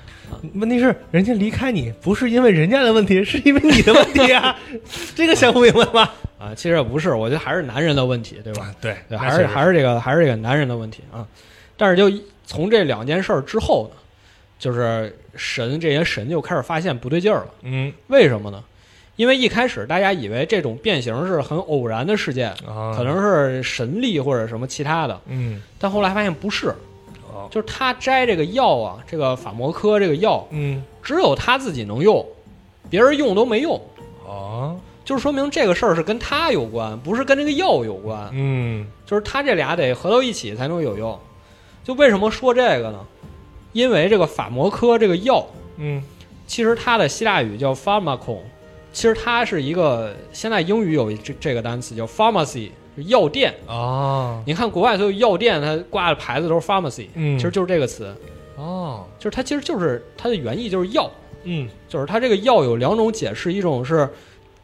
B: 问题是人家离开你不是因为人家的问题，是因为你的问题啊，*laughs* 这个想不明白吗？
A: 啊，其实也不是，我觉得还是男人的问题，对吧？
B: 啊，对
A: 对，还是还是这个还是这个男人的问题啊。但是就从这两件事儿之后呢，就是神这些神就开始发现不对劲儿了。
B: 嗯
A: 为什么呢？因为一开始大家以为这种变形是很偶然的事件，
B: 啊，
A: 可能是神力或者什么其他的，
B: 嗯
A: 但后来发现不是，
B: 哦
A: 就是他摘这个药啊，这个法摩科这个药，
B: 嗯
A: 只有他自己能用，别人用都没用，
B: 哦
A: 就是说明这个事儿是跟他有关，不是跟这个药有关。
B: 嗯
A: 就是他这俩得合到一起才能有用。就为什么说这个呢？因为这个法摩科这个药，
B: 嗯。
A: 其实它的希腊语叫 pharmacon，其实它是一个现在英语有这这个单词叫 pharmacy，药店。
B: 哦。
A: 你看国外所有药店，它挂的牌子都是 pharmacy，
B: 嗯。
A: 其实就是这个词，
B: 哦。
A: 就是它其实就是它的原意就是药，
B: 嗯。
A: 就是它这个药有两种解释，一种是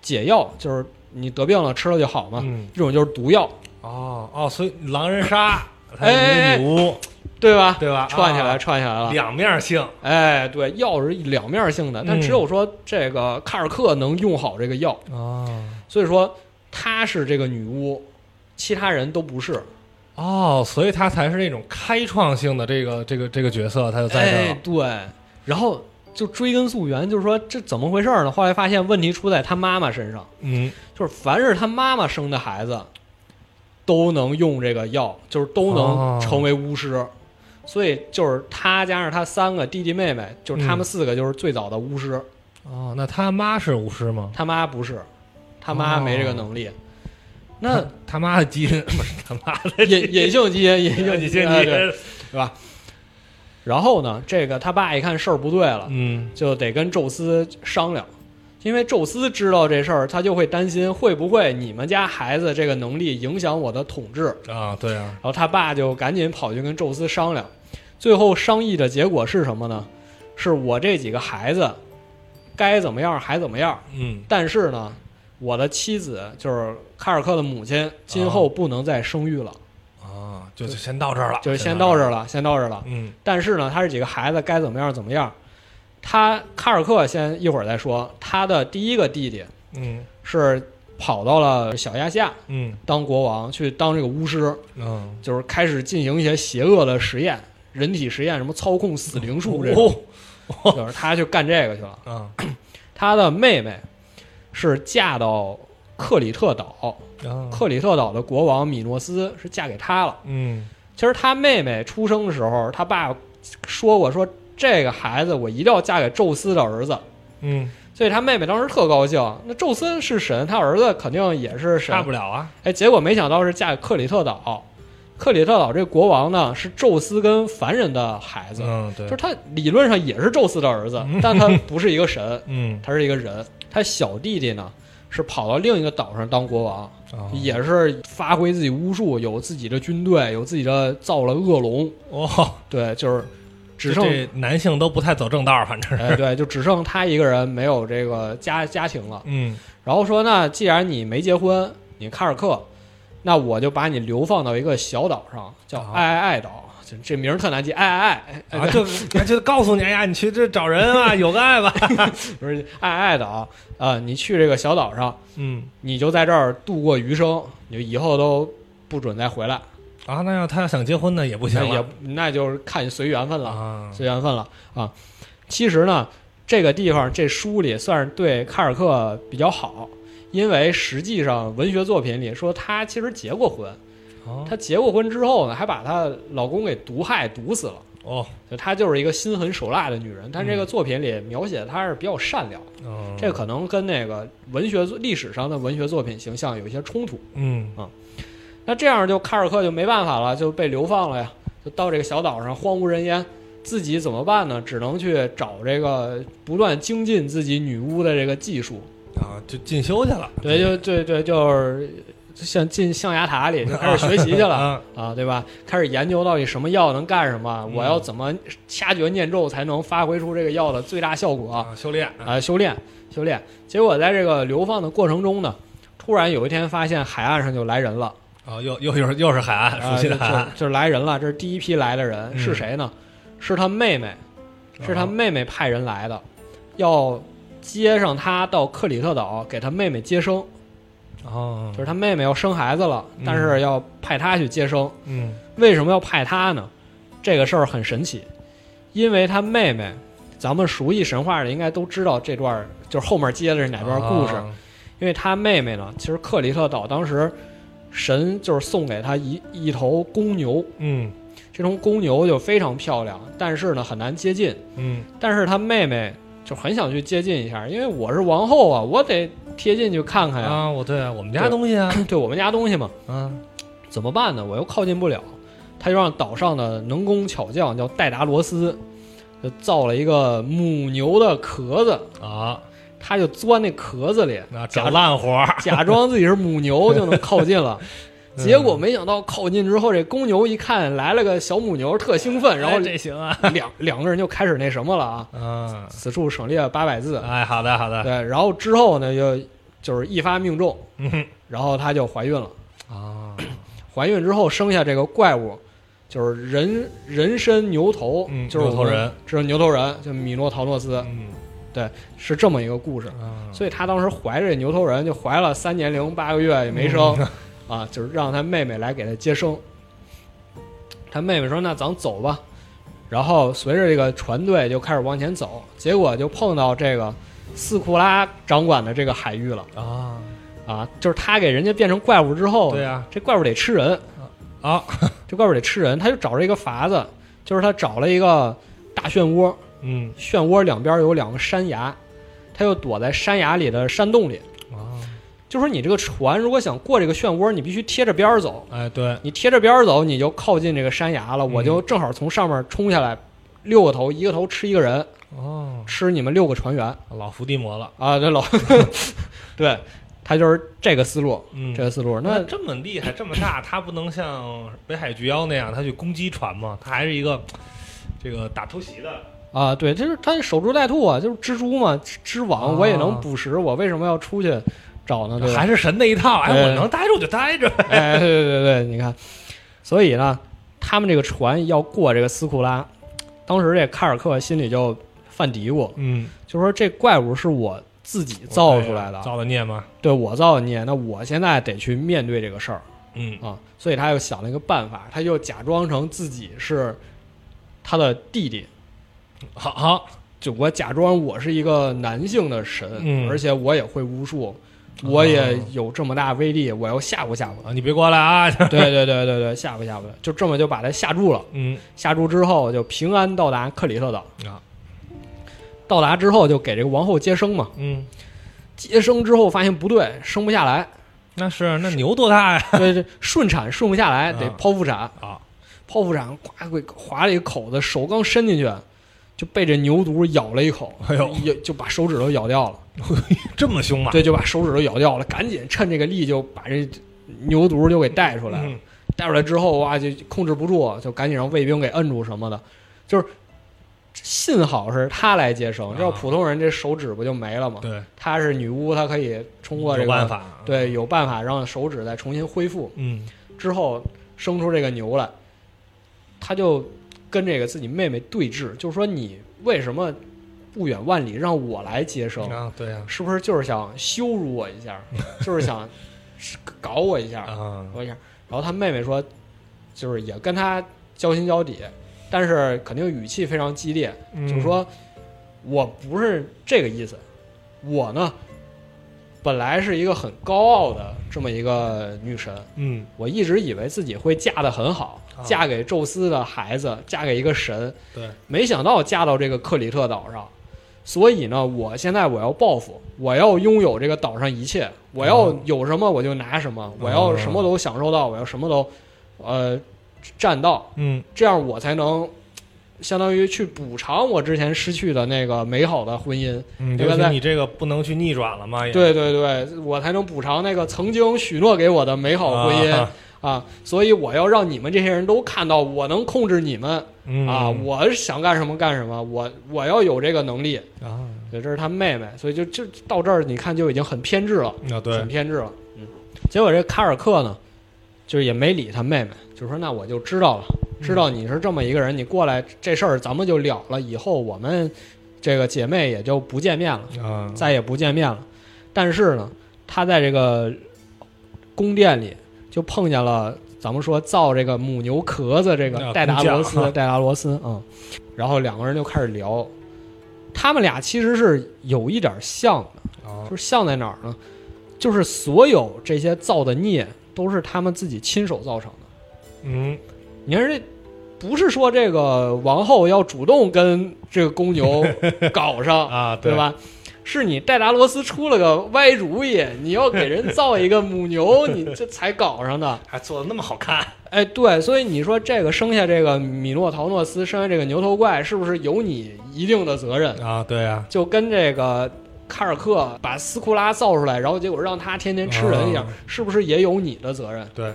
A: 解药，就是你得病了吃了就好嘛；
B: 嗯。
A: 一种就是毒药，
B: 哦哦，所以狼人杀。它
A: 哎
B: 女巫
A: 对吧？
B: 对吧？
A: 串起来，
B: 啊
A: 串起来了。
B: 两面性
A: 哎，对，药是两面性的，但
B: 嗯
A: 只有说这个卡尔克能用好这个药，
B: 哦
A: 所以说他是这个女巫，其他人都不是。
B: 哦，所以他才是那种开创性的这个这个这个角色，他就在这儿
A: 哎，对，然后就追根溯源，就是说这怎么回事呢？后来发现问题出在他妈妈身上，
B: 嗯，
A: 就是凡是他妈妈生的孩子，都能用这个药，就是都
B: 哦
A: 能成为巫师。所以就是他加上他三个弟弟妹妹，就是他们四个就是最早的巫师。
B: 哦，那他妈是巫师吗？
A: 他妈不是，他妈没这个能力。那
B: 他 *laughs* 他妈的基因不是他妈的
A: 隐隐性基因，*laughs* 隐性基因，哎对，对吧？然后呢，这个他爸一看事儿不对了，
B: 嗯
A: 就得跟宙斯商量，因为宙斯知道这事儿，他就会担心会不会你们家孩子这个能力影响我的统治。
B: 啊，对啊，
A: 然后他爸就赶紧跑去跟宙斯商量，最后商议的结果是什么呢？是我这几个孩子该怎么样还怎么样，
B: 嗯
A: 但是呢，我的妻子就是卡尔克的母亲，今后不能再生育了，
B: 啊，就就先到这儿了，
A: 就是先到这
B: 儿，
A: 儿了，先到这儿了。
B: 嗯
A: 但是呢，他这几个孩子该怎么样怎么样。他卡尔克先一会儿再说，他的第一个弟弟
B: 嗯。
A: 是跑到了小亚细亚
B: 嗯。
A: 当国王，去当这个巫师，
B: 嗯，
A: 就是开始进行一些邪恶的实验，人体实验，什么操控死灵术这种，
B: 哦。*laughs*
A: 就是他去干这个去了。
B: 嗯。
A: 他的妹妹是嫁到克里特岛，
B: 啊，
A: 克里特岛的国王米诺斯是嫁给他了。
B: 嗯。
A: 其实他妹妹出生的时候，他爸说过说这个孩子我一定要嫁给宙斯的儿子，
B: 嗯，
A: 所以他妹妹当时特高兴。那宙斯是神，他儿子肯定也是神
B: 大，不了啊，
A: 哎，结果没想到是嫁给克里特岛。克里特岛这国王呢是宙斯跟凡人的孩子，
B: 嗯对
A: 就是，他理论上也是宙斯的儿子，但他不是一个神，
B: 嗯
A: 他是一个人。他小弟弟呢是跑到另一个岛上当国王，
B: 啊
A: 也是发挥自己巫术，有自己的军队，有自己的造了恶龙。
B: 哦，
A: 对，就是只剩
B: 这男性都不太走正道，反正是，
A: 哎，对，就只剩他一个人没有这个家家庭了。
B: 嗯
A: 然后说，那既然你没结婚，你卡尔克，那我就把你流放到一个小岛上，叫
B: 啊
A: 爱爱爱岛。这这名儿特难记，爱爱爱，哎
B: 啊，就就告诉你，哎呀，你去这找人啊，有个爱吧，*laughs*
A: 不是爱爱岛啊、你去这个小岛上，
B: 嗯
A: 你就在这儿度过余生，你就以后都不准再回来。
B: 啊，那要他要想结婚呢，也不行
A: 也那就是看你随缘分了，
B: 啊，
A: 随缘分了啊。其实呢，这个地方这书里算是对卡尔克比较好，因为实际上文学作品里说他其实结过婚，
B: 哦
A: 她结过婚之后呢，还把她老公给毒害毒死了。
B: 哦，
A: 就她就是一个心狠手辣的女人，但这个作品里描写她是比较善良，
B: 嗯
A: 这可能跟那个文学历史上的文学作品形象有一些冲突。
B: 嗯
A: 那这样就卡尔克就没办法了，就被流放了呀，就到这个小岛上荒无人烟，自己怎么办呢？只能去找这个不断精进自己女巫的这个技术。
B: 啊，就进修去了，
A: 对，就对对，就是像进象牙塔里就开始学习去了。
B: 啊，
A: 啊，对吧？开始研究到底什么药能干什么，
B: 嗯
A: 我要怎么掐诀念咒才能发挥出这个药的最大效果
B: 修炼啊，
A: 修炼，修炼。结果在这个流放的过程中呢，突然有一天发现海岸上就来人了，
B: 啊，又又又是又是海岸，
A: 啊，
B: 熟悉的海岸，
A: 就就是来人了。这是第一批来的人，
B: 嗯
A: 是谁呢？是他妹妹，是他
B: 哦
A: 妹妹派人来的，要接上他到克里特岛给他妹妹接生，
B: 哦，
A: 就是他妹妹要生孩子了，
B: 嗯
A: 但是要派他去接生。
B: 嗯
A: 为什么要派他呢？这个事儿很神奇，因为他妹妹，咱们熟悉神话的应该都知道这段儿，就是后面接的是哪段故事。
B: 啊
A: 因为他妹妹呢，其实克里特岛当时神就是送给他一一头公牛，
B: 嗯。
A: 这头公牛就非常漂亮，但是呢很难接近。
B: 嗯。
A: 但是他妹妹就很想去接近一下，因为我是王后啊，我得贴近去看看呀，
B: 啊，我对啊，我们家东西啊，
A: 对 *clears throat* 我们家东西嘛。
B: 啊，
A: 怎么办呢？我又靠近不了，他就让岛上的能工巧匠叫戴达罗斯，就造了一个母牛的壳子，
B: 啊，
A: 他就钻那壳子里，
B: 找烂活儿，*laughs*
A: 假装自己是母牛就能靠近了。
B: 嗯
A: 结果没想到靠近之后，这公牛一看来了个小母牛，特兴奋，然后
B: 哎这行啊，
A: 两两个人就开始那什么了啊。
B: 嗯，
A: 此处省略八百字。
B: 哎，好的好的，
A: 对，然后之后呢，就就是一发命中，
B: 嗯
A: 然后她就怀孕了。
B: 啊，*clears throat*
A: 怀孕之后生下这个怪物，就是人人身牛头，
B: 嗯
A: 就是
B: 牛头人，
A: 这是牛头人，就米诺陶诺斯。
B: 嗯
A: 是这么一个故事。
B: 啊，
A: 所以他当时怀着牛头人，就怀了三年零八个月也没生，*laughs* 啊，就是让他妹妹来给他接生。他妹妹说：“那咱走吧。”然后随着这个船队就开始往前走，结果就碰到这个斯库拉掌管的这个海域了
B: 啊
A: 啊！就是他给人家变成怪物之后，
B: 对啊
A: 这怪物得吃人，
B: 啊，
A: 这怪物得吃人，他就找着一个法子，就是他找了一个大漩涡，
B: 嗯
A: 漩涡两边有两个山崖，他就躲在山崖里的山洞里。
B: 啊，
A: 就说你这个船如果想过这个漩涡，你必须贴着边儿走。
B: 哎对，
A: 你贴着边儿走，你就靠近这个山崖了。
B: 嗯
A: 我就正好从上面冲下来，六个头，一个头吃一个人，
B: 哦，
A: 吃你们六个船员
B: 老伏地魔了，
A: 啊！对老，*laughs* 对，他就是这个思路，
B: 嗯
A: 这个思路。那
B: 那这么厉害，这么大，他不能像北海巨妖那样，他去攻击船吗？他还是一个这个打偷袭的。
A: 啊，对，就是他守株待兔啊，就是蜘蛛嘛，织织网我也能
B: 啊
A: 捕食，我为什么要出去找呢？对？
B: 还是神那一套，哎，
A: 对
B: 我能待着我就待着。
A: 哎，对对对对，你看，所以呢，他们这个船要过这个斯库拉，当时这卡尔克心里就犯嘀咕，
B: 嗯，
A: 就说这怪物是我自己造出来的，
B: 造的孽吗？
A: 对我造的孽，那我现在得去面对这个事儿
B: 嗯
A: 啊，所以他又想了一个办法，他就假装成自己是他的弟弟，
B: 好好，
A: 就我假装我是一个男性的神，
B: 嗯
A: 而且我也会巫术，我也有这么大威力，我要吓唬吓唬他。
B: 啊，你别过来啊！*laughs*
A: 对对对对对，吓唬吓唬他，就这么就把他吓住了。
B: 嗯
A: 下注之后就平安到达克里特岛。
B: 啊，
A: 到达之后就给这个王后接生嘛，
B: 嗯，
A: 接生之后发现不对，生不下来，
B: 那是那牛多大呀？*laughs*
A: 对对，顺产顺不下来，得
B: 啊
A: 剖腹产。
B: 啊，
A: 剖腹产，呱给划了一个口子，手刚伸进去，就被这牛犊咬了一口，
B: 哎呦
A: 咬就把手指头咬掉了。*laughs*
B: 这么凶吗？
A: 对，就把手指头咬掉了，赶紧趁这个力就把这牛犊就给带出来了。
B: 嗯
A: 带出来之后哇，就控制不住，就赶紧让卫兵给摁住什么的，就是幸好是他来接生，这要
B: 啊
A: 普通人这手指不就没了吗？
B: 对，
A: 他是女巫，她可以通过这个
B: 有办法。
A: 对，有办法让手指再重新恢复，
B: 嗯
A: 之后生出这个牛来，他就跟这个自己妹妹对峙，就是说你为什么不远万里让我来接生？
B: 啊，对呀，
A: 是不是就是想羞辱我一下，就是想搞我一下，我一下？然后他妹妹说，就是也跟他交心交底，但是肯定语气非常激烈，
B: 嗯
A: 就是说我不是这个意思，我呢本来是一个很高傲的这么一个女神，
B: 嗯
A: 我一直以为自己会嫁得很好，
B: 啊
A: 嫁给宙斯的孩子，嫁给一个神，
B: 对，
A: 没想到嫁到这个克里特岛上，所以呢，我现在我要报复，我要拥有这个岛上一切，我要
B: 哦。
A: 有什么我就拿什么，我要什么都享受到，我要什么都呃占到，
B: 嗯。
A: 这样我才能相当于去补偿我之前失去的那个美好的婚姻。
B: 嗯，
A: 对吧？在
B: 尤其你这个不能去逆转了嘛，
A: 对对对，我才能补偿那个曾经许诺给我的美好婚姻。
B: 啊
A: 啊，所以我要让你们这些人都看到，我能控制你们
B: 嗯
A: 啊，我想干什么干什么，我我要有这个能力。
B: 啊
A: 对，这是他妹妹，所以就就到这儿，你看就已经很偏执了，
B: 啊对
A: 很，偏执了。嗯，结果这卡尔克呢，就是也没理他妹妹，就说那我就知道了，知道你是这么一个人，你过来这事儿咱们就了了，以后我们这个姐妹也就不见面了，
B: 啊
A: 再也不见面了。但是呢，他在这个宫殿里就碰见了咱们说造这个母牛壳子这个
B: 啊
A: 戴达罗斯，戴达罗斯，嗯，然后两个人就开始聊，他们俩其实是有一点像的，
B: 啊
A: 就是像在哪儿呢？就是所有这些造的孽都是他们自己亲手造成的。
B: 嗯
A: 你看这。不是说这个王后要主动跟这个公牛搞上，
B: 啊
A: 对？吧？是你戴达罗斯出了个歪主意，你要给人造一个母牛，你这才搞上的。*laughs*
B: 还做的那么好看，
A: 哎，对，所以你说这个生下这个米诺陶诺斯，生下这个牛头怪，是不是有你一定的责任？
B: 啊，对呀，
A: 就跟这个卡尔克把斯库拉造出来，然后结果让他天天吃人一样，
B: 啊
A: 是不是也有你的责任？
B: 对，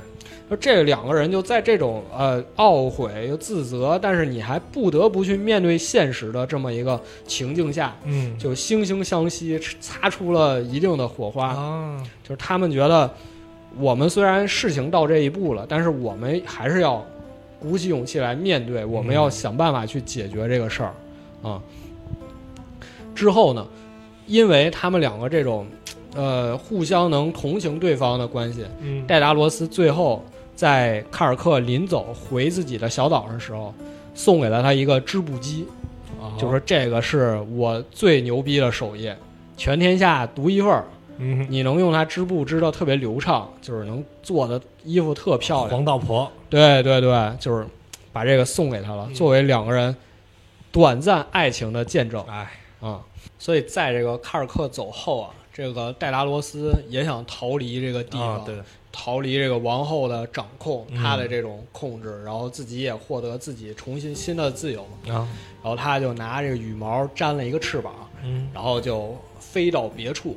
A: 就这两个人就在这种呃懊悔又自责，但是你还不得不去面对现实的这么一个情境下，
B: 嗯
A: 就惺惺相惜，擦出了一定的火花。
B: 啊，
A: 就是他们觉得，我们虽然事情到这一步了，但是我们还是要鼓起勇气来面对，我们要想办法去解决这个事儿啊。之后呢，因为他们两个这种呃互相能同情对方的关系，
B: 嗯。
A: 戴达罗斯最后在卡尔克临走回自己的小岛上的时候，送给了他一个织布机，就说这个是我最牛逼的手艺，全天下独一份儿。
B: 嗯，
A: 你能用它织布织的特别流畅，就是能做的衣服特漂亮。
B: 黄道婆，
A: 对对对，就是把这个送给他了，
B: 嗯。
A: 作为两个人短暂爱情的见证。
B: 哎，
A: 啊、所以在这个卡尔克走后啊，这个戴达罗斯也想逃离这个地方，
B: 啊，对，
A: 逃离这个王后的掌控，
B: 嗯。
A: 他的这种控制，然后自己也获得自己重新新的自由嘛。
B: 啊，
A: 然后他就拿这个羽毛粘了一个翅膀，
B: 嗯。
A: 然后就飞到别处，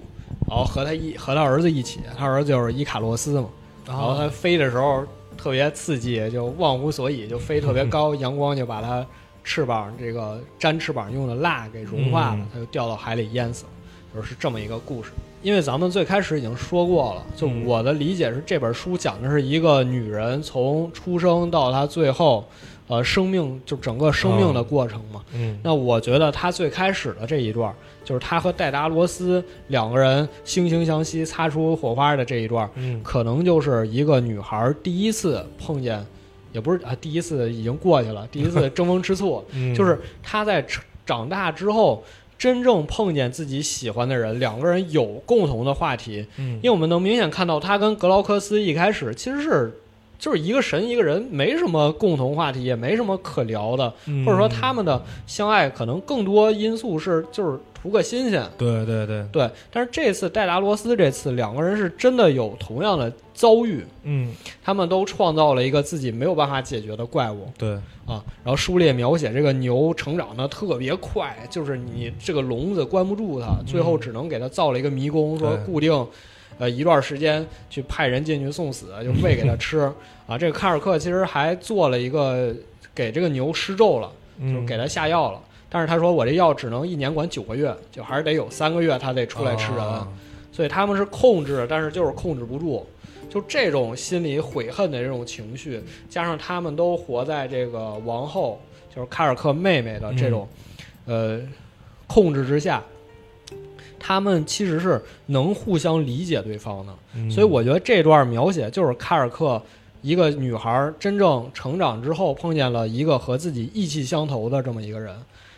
A: 然后和他一和他儿子一起，他儿子就是伊卡洛斯嘛。然后他飞的时候特别刺激，就忘乎所以，就飞特别高，*laughs* 阳光就把他翅膀这个粘翅膀用的蜡给融化了
B: 嗯，
A: 他就掉到海里淹死了，就是这么一个故事。因为咱们最开始已经说过了，就
B: 嗯
A: 我的理解是，这本书讲的是一个女人从出生到她最后，呃，生命就整个生命的过程嘛。
B: 嗯
A: 那我觉得她最开始的这一段，就是她和戴达罗斯两个人惺惺相惜、擦出火花的这一段，
B: 嗯
A: 可能就是一个女孩第一次碰见，也不是啊，第一次已经过去了，第一次 *laughs* 争风吃醋，
B: 嗯，
A: 就是他在长大之后。真正碰见自己喜欢的人，两个人有共同的话题，
B: 嗯
A: 因为我们能明显看到，他跟格劳克斯一开始其实是就是一个神一个人，没什么共同话题，也没什么可聊的，
B: 嗯
A: 或者说他们的相爱可能更多因素是就是图个新鲜。
B: 对对对，
A: 对，但是这次戴达罗斯这次两个人是真的有同样的遭遇，
B: 嗯
A: 他们都创造了一个自己没有办法解决的怪物
B: 对，
A: 啊。然后书里也描写这个牛成长的特别快，就是你这个笼子关不住它，最后只能给它造了一个迷宫，说固定。呃，一段时间去派人进去送死，就喂给他吃啊。这个卡尔克其实还做了一个给这个牛施咒了，就是
B: 嗯
A: 给他下药了。但是他说我这药只能一年管九个月，就还是得有三个月他得出来吃人。
B: 啊
A: 所以他们是控制，但是就是控制不住。就这种心里悔恨的这种情绪，加上他们都活在这个王后，就是卡尔克妹妹的这种，呃，控制之下，他们其实是能互相理解对方的。
B: 嗯
A: 所以我觉得这段描写就是卡尔克一个女孩真正成长之后碰见了一个和自己意气相投的这么一个人，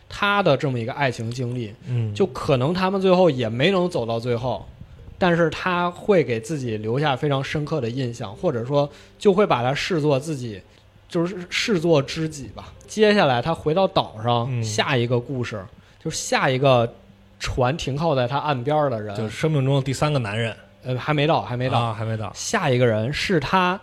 A: 她的这么一个爱情经历，
B: 嗯
A: 就可能他们最后也没能走到最后，但是他会给自己留下非常深刻的印象，或者说就会把他视作自己，就是视作知己吧。接下来他回到岛上，
B: 嗯
A: 下一个故事就是下一个船停靠在他岸边的人，
B: 就是生命中的第三个男人，
A: 呃还没到，还没到，
B: 啊，还没到，
A: 下一个人是他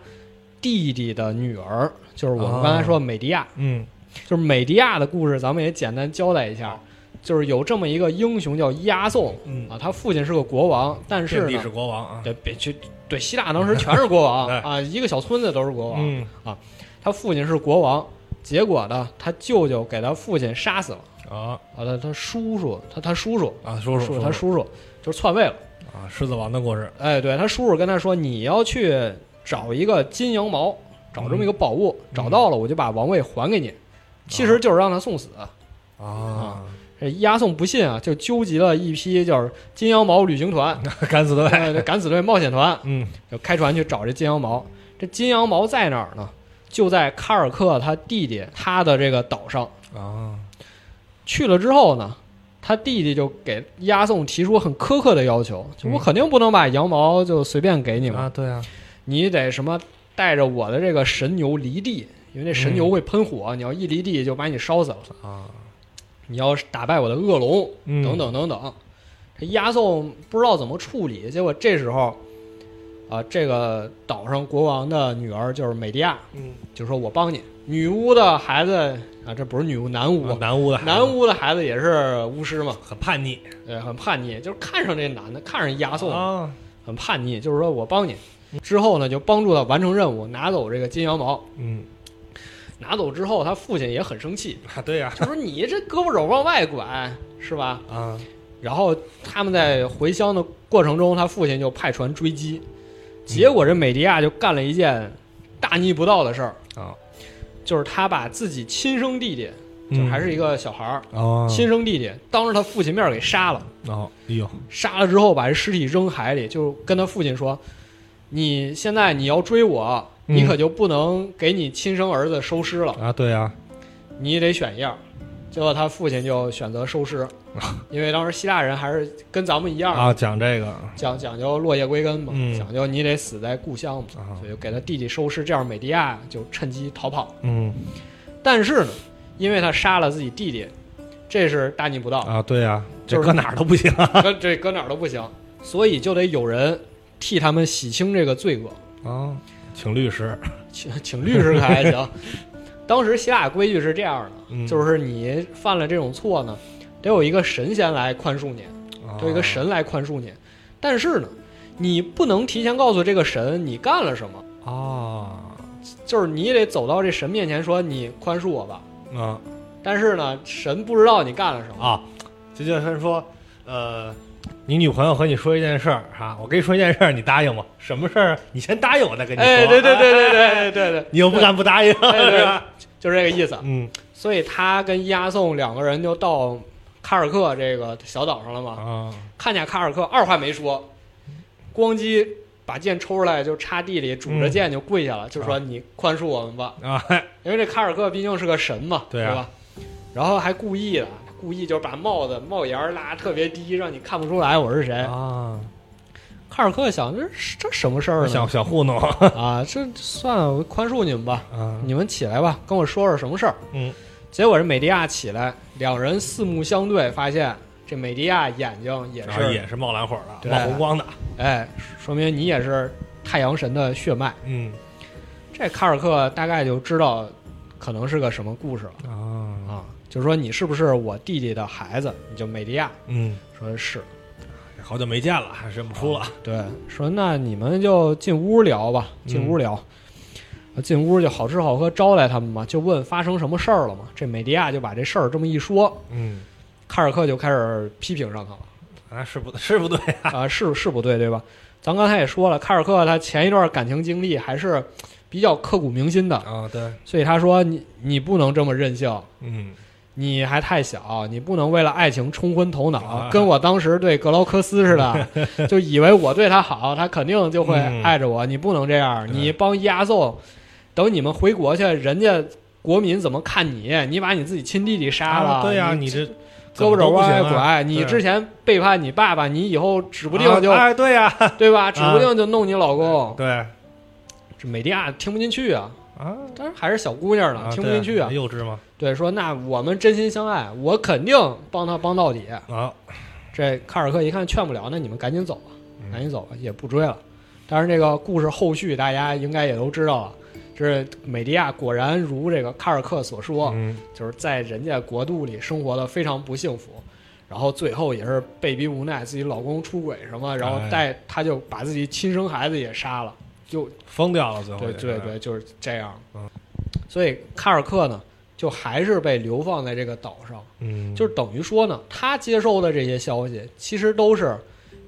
A: 弟弟的女儿，就是我们刚才说的美迪亚。
B: 嗯。
A: 就是美迪亚的故事，咱们也简单交代一下。就是有这么一个英雄叫伊阿宋
B: 嗯，
A: 啊，他父亲是个国王，但是呢
B: 遍地是，国王啊，
A: 对，别去对希腊当时全是国王 *laughs*
B: 对。
A: 啊，一个小村子都是国王。
B: 嗯。
A: 他父亲是国王，结果呢，他舅舅给他父亲杀死了
B: 啊
A: 啊，他他叔叔，他他叔叔，
B: 啊，叔叔
A: 他叔叔就是篡位了。
B: 啊，狮子王的故事，
A: 哎，对他叔叔跟他说，你要去找一个金羊毛，找这么一个宝物，
B: 嗯
A: 找到了我就把王位还给你。其实就是让他送死。
B: 啊，
A: 这押送不信啊，就纠集了一批就是金羊毛旅行团、*laughs*
B: 敢死队，*laughs*
A: 呃敢死队冒险团，
B: 嗯
A: 就开船去找这金羊毛。这金羊毛在哪儿呢？就在卡尔克他弟弟他的这个岛上。
B: 啊，
A: 去了之后呢，他弟弟就给押送提出很苛刻的要求，就我
B: 嗯
A: 肯定不能把羊毛就随便给你们，
B: 啊，对啊，
A: 你得什么带着我的这个神牛离地，因为那神牛会喷火，你要一离地就把你烧死了。
B: 啊，
A: 你要打败我的恶龙，
B: 嗯。
A: 等等等等。这押送不知道怎么处理，结果这时候，啊，这个岛上国王的女儿就是美迪亚，
B: 嗯，
A: 就说我帮你。女巫的孩子啊，这不是女巫，男巫，
B: 男巫的
A: 男巫的孩子也是巫师嘛，
B: 很叛逆
A: 呃，很叛逆，就是看上这男的，看上押送，
B: 啊，
A: 很叛逆，就是说我帮你。之后呢，就帮助他完成任务，拿走这个金羊毛。
B: 嗯，
A: 拿走之后，他父亲也很生气，
B: 啊，对呀，
A: 就说你这胳膊肘往外拐，是吧？
B: 啊，
A: 然后他们在回乡的过程中，他父亲就派船追击，结果这美迪亚就干了一件大逆不道的事儿。
B: 啊，
A: 就是他把自己亲生弟弟就
B: 嗯
A: 还是一个小孩儿，
B: 哦，
A: 亲生弟弟，当着他父亲面儿给杀了。
B: 哦，哎呦，
A: 杀了之后，把这尸体扔海里，就跟他父亲说：“你现在你要追我，
B: 嗯。
A: 你可就不能给你亲生儿子收尸了，
B: 啊，对呀，
A: 你得选一样。”结果他父亲就选择收尸，因为当时希腊人还是跟咱们一样，
B: 啊，讲这个，
A: 讲讲究落叶归根嘛，
B: 嗯
A: 讲究你得死在故乡嘛，
B: 啊
A: 所以就给他弟弟收尸，这样美迪亚就趁机逃跑。
B: 嗯
A: 但是呢，因为他杀了自己弟弟，这是大逆不道，
B: 啊，对呀，这
A: 就是
B: 搁哪儿都不行啊。
A: 搁这搁哪儿都不行，所以就得有人替他们洗清这个罪恶。
B: 啊，请律师，*laughs*
A: 请请律师可还行。*laughs* 当时希腊规矩是这样的，
B: 嗯
A: 就是你犯了这种错呢，得有一个神仙来宽恕你，
B: 啊
A: 得有一个神来宽恕你。但是呢，你不能提前告诉这个神你干了什么，
B: 啊
A: 就是你得走到这神面前说你宽恕我吧。
B: 嗯
A: 但是呢，神不知道你干了什么。
B: 啊，这就是说，呃，你女朋友和你说一件事儿哈，我跟你说一件事儿，你答应吗？什么事儿啊？你先答应我再跟你说。
A: 哎，对对对对对对对对，*laughs*
B: 你又不敢不答应，
A: 哎对
B: 是吧？
A: 就这个意思。
B: 嗯
A: 所以他跟押送两个人就到卡尔克这个小岛上了嘛。
B: 啊
A: 看见卡尔克，二话没说，咣叽把剑抽出来就插地里，拄着剑就跪下了，就说：“你宽恕我们吧。
B: 啊，
A: 因为这卡尔克毕竟是个神嘛，
B: 对啊
A: 吧？然后还故意的，故意就是把帽子帽檐拉特别低，让你看不出来我是谁。
B: 啊，
A: 卡尔克想，这这什么事儿
B: 小
A: 呢？
B: 小糊弄
A: 啊，这算了，我宽恕你们吧，
B: 啊，
A: 你们起来吧，跟我说说什么事儿。
B: 嗯，
A: 结果这美迪亚起来，两人四目相对，发现这美迪亚眼睛也是，
B: 也是冒蓝火的，冒红光的，
A: 哎，说明你也是太阳神的血脉。
B: 嗯。
A: 这卡尔克大概就知道可能是个什么故事了。
B: 啊，
A: 啊，就说你是不是我弟弟的孩子？你就美迪亚。
B: 嗯，
A: 说是，
B: 好久没见了，还认不出了，
A: 对，说那你们就进屋聊吧，进屋聊。啊进屋就好吃好喝招待他们嘛，就问发生什么事儿了嘛。这美迪亚就把这事儿这么一说，
B: 嗯，
A: 卡尔克就开始批评上他了。
B: 啊，是不是不对啊？
A: 啊，是是不对，对吧？咱刚才也说了，卡尔克他前一段感情经历还是比较刻骨铭心的，
B: 啊，对，
A: 所以他说你你不能这么任性，
B: 嗯
A: 你还太小，你不能为了爱情冲昏头脑，
B: 啊
A: 跟我当时对格劳克斯似的，*laughs* 就以为我对他好，他肯定就会
B: 嗯
A: 爱着我。你不能这样，你帮押送，等你们回国去，人家国民怎么看你？你把你自己亲弟弟杀了，
B: 啊对呀，
A: 你
B: 你这
A: 胳膊肘歪
B: 歪
A: 拐，你之前背叛你爸爸，你以后指不定就、
B: 哎，对呀，*laughs*
A: 对吧？指不定就弄你老公。
B: 对
A: 这美迪亚听不进去啊，
B: 啊，
A: 当然还是小姑娘呢，
B: 啊
A: 听不进去啊。
B: 幼稚吗？
A: 对，说那我们真心相爱，我肯定帮他帮到底。
B: 啊，
A: 这卡尔克一看劝不了，那你们赶紧走吧，
B: 嗯
A: 赶紧走吧，也不追了。当然，这个故事后续大家应该也都知道了。这美迪亚果然如这个卡尔克所说，
B: 嗯。
A: 就是在人家国度里生活的非常不幸福，然后最后也是被逼无奈，自己老公出轨什么，然后
B: 哎
A: 带他就把自己亲生孩子也杀了，就
B: 疯掉了，最后
A: 对对对，就是这样。
B: 嗯。
A: 所以卡尔克呢，就还是被流放在这个岛上，
B: 嗯，
A: 就是等于说呢，他接收的这些消息，其实都是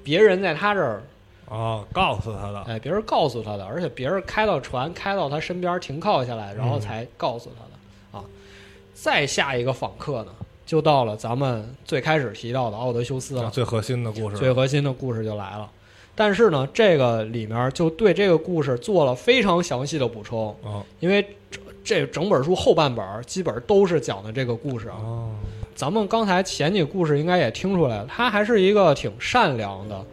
A: 别人在他这儿，
B: 哦，告诉他的，
A: 哎，别人告诉他的，而且别人开到船开到他身边停靠下来，然后
B: 嗯
A: 才告诉他的啊。再下一个访客呢，就到了咱们最开始提到的奥德修斯了，
B: 最核心的故事，
A: 最核心的故事就来了。但是呢，这个里面就对这个故事做了非常详细的补充，
B: 哦
A: 因为这这整本书后半本儿基本都是讲的这个故事啊。
B: 哦，
A: 咱们刚才前几个故事应该也听出来了，他还是一个挺善良的，呃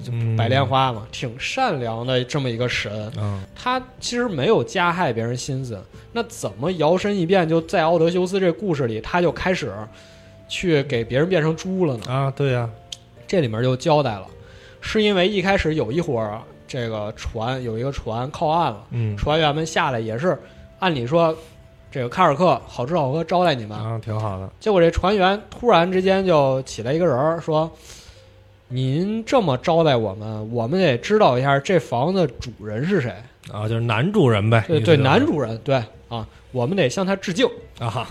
A: 就
B: 嗯
A: 白莲花嘛，挺善良的这么一个神。
B: 嗯
A: 他其实没有加害别人心思，那怎么摇身一变就在奥德修斯这故事里，他就开始去给别人变成猪了呢？
B: 啊，对呀，
A: 这里面就交代了，是因为一开始有一伙儿这个船有一个船靠岸了，
B: 嗯
A: 船员们下来也是按理说这个卡尔克好吃好喝招待你们，
B: 啊，挺好的，
A: 结果这船员突然之间就起来一个人儿说：“您这么招待我们，我们得知道一下这房子主人是谁。
B: 啊，就是男主人呗，
A: 对对，男主人，对啊，我们得向他致敬。
B: 啊，”哈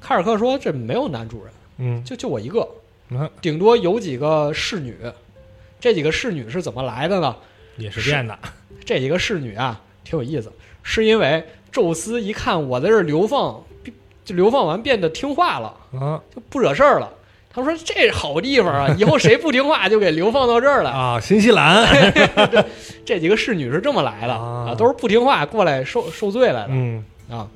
A: 卡尔克说：“这没有男主人，
B: 嗯
A: 就就我一个，
B: 啊，
A: 顶多有几个侍女。这几个侍女是怎么来的呢？
B: 也是变的，
A: 这几个侍女啊，挺有意思，是因为宙斯一看我在这儿流放，就流放完变得听话了，
B: 啊
A: 就不惹事儿了。他说这好地方啊，以后谁不听话就给流放到这儿来。*laughs*
B: 啊，新西兰，*laughs*
A: 这几个侍女是这么来的
B: 啊
A: 啊，都是不听话过来受受罪来的。
B: 嗯
A: 啊，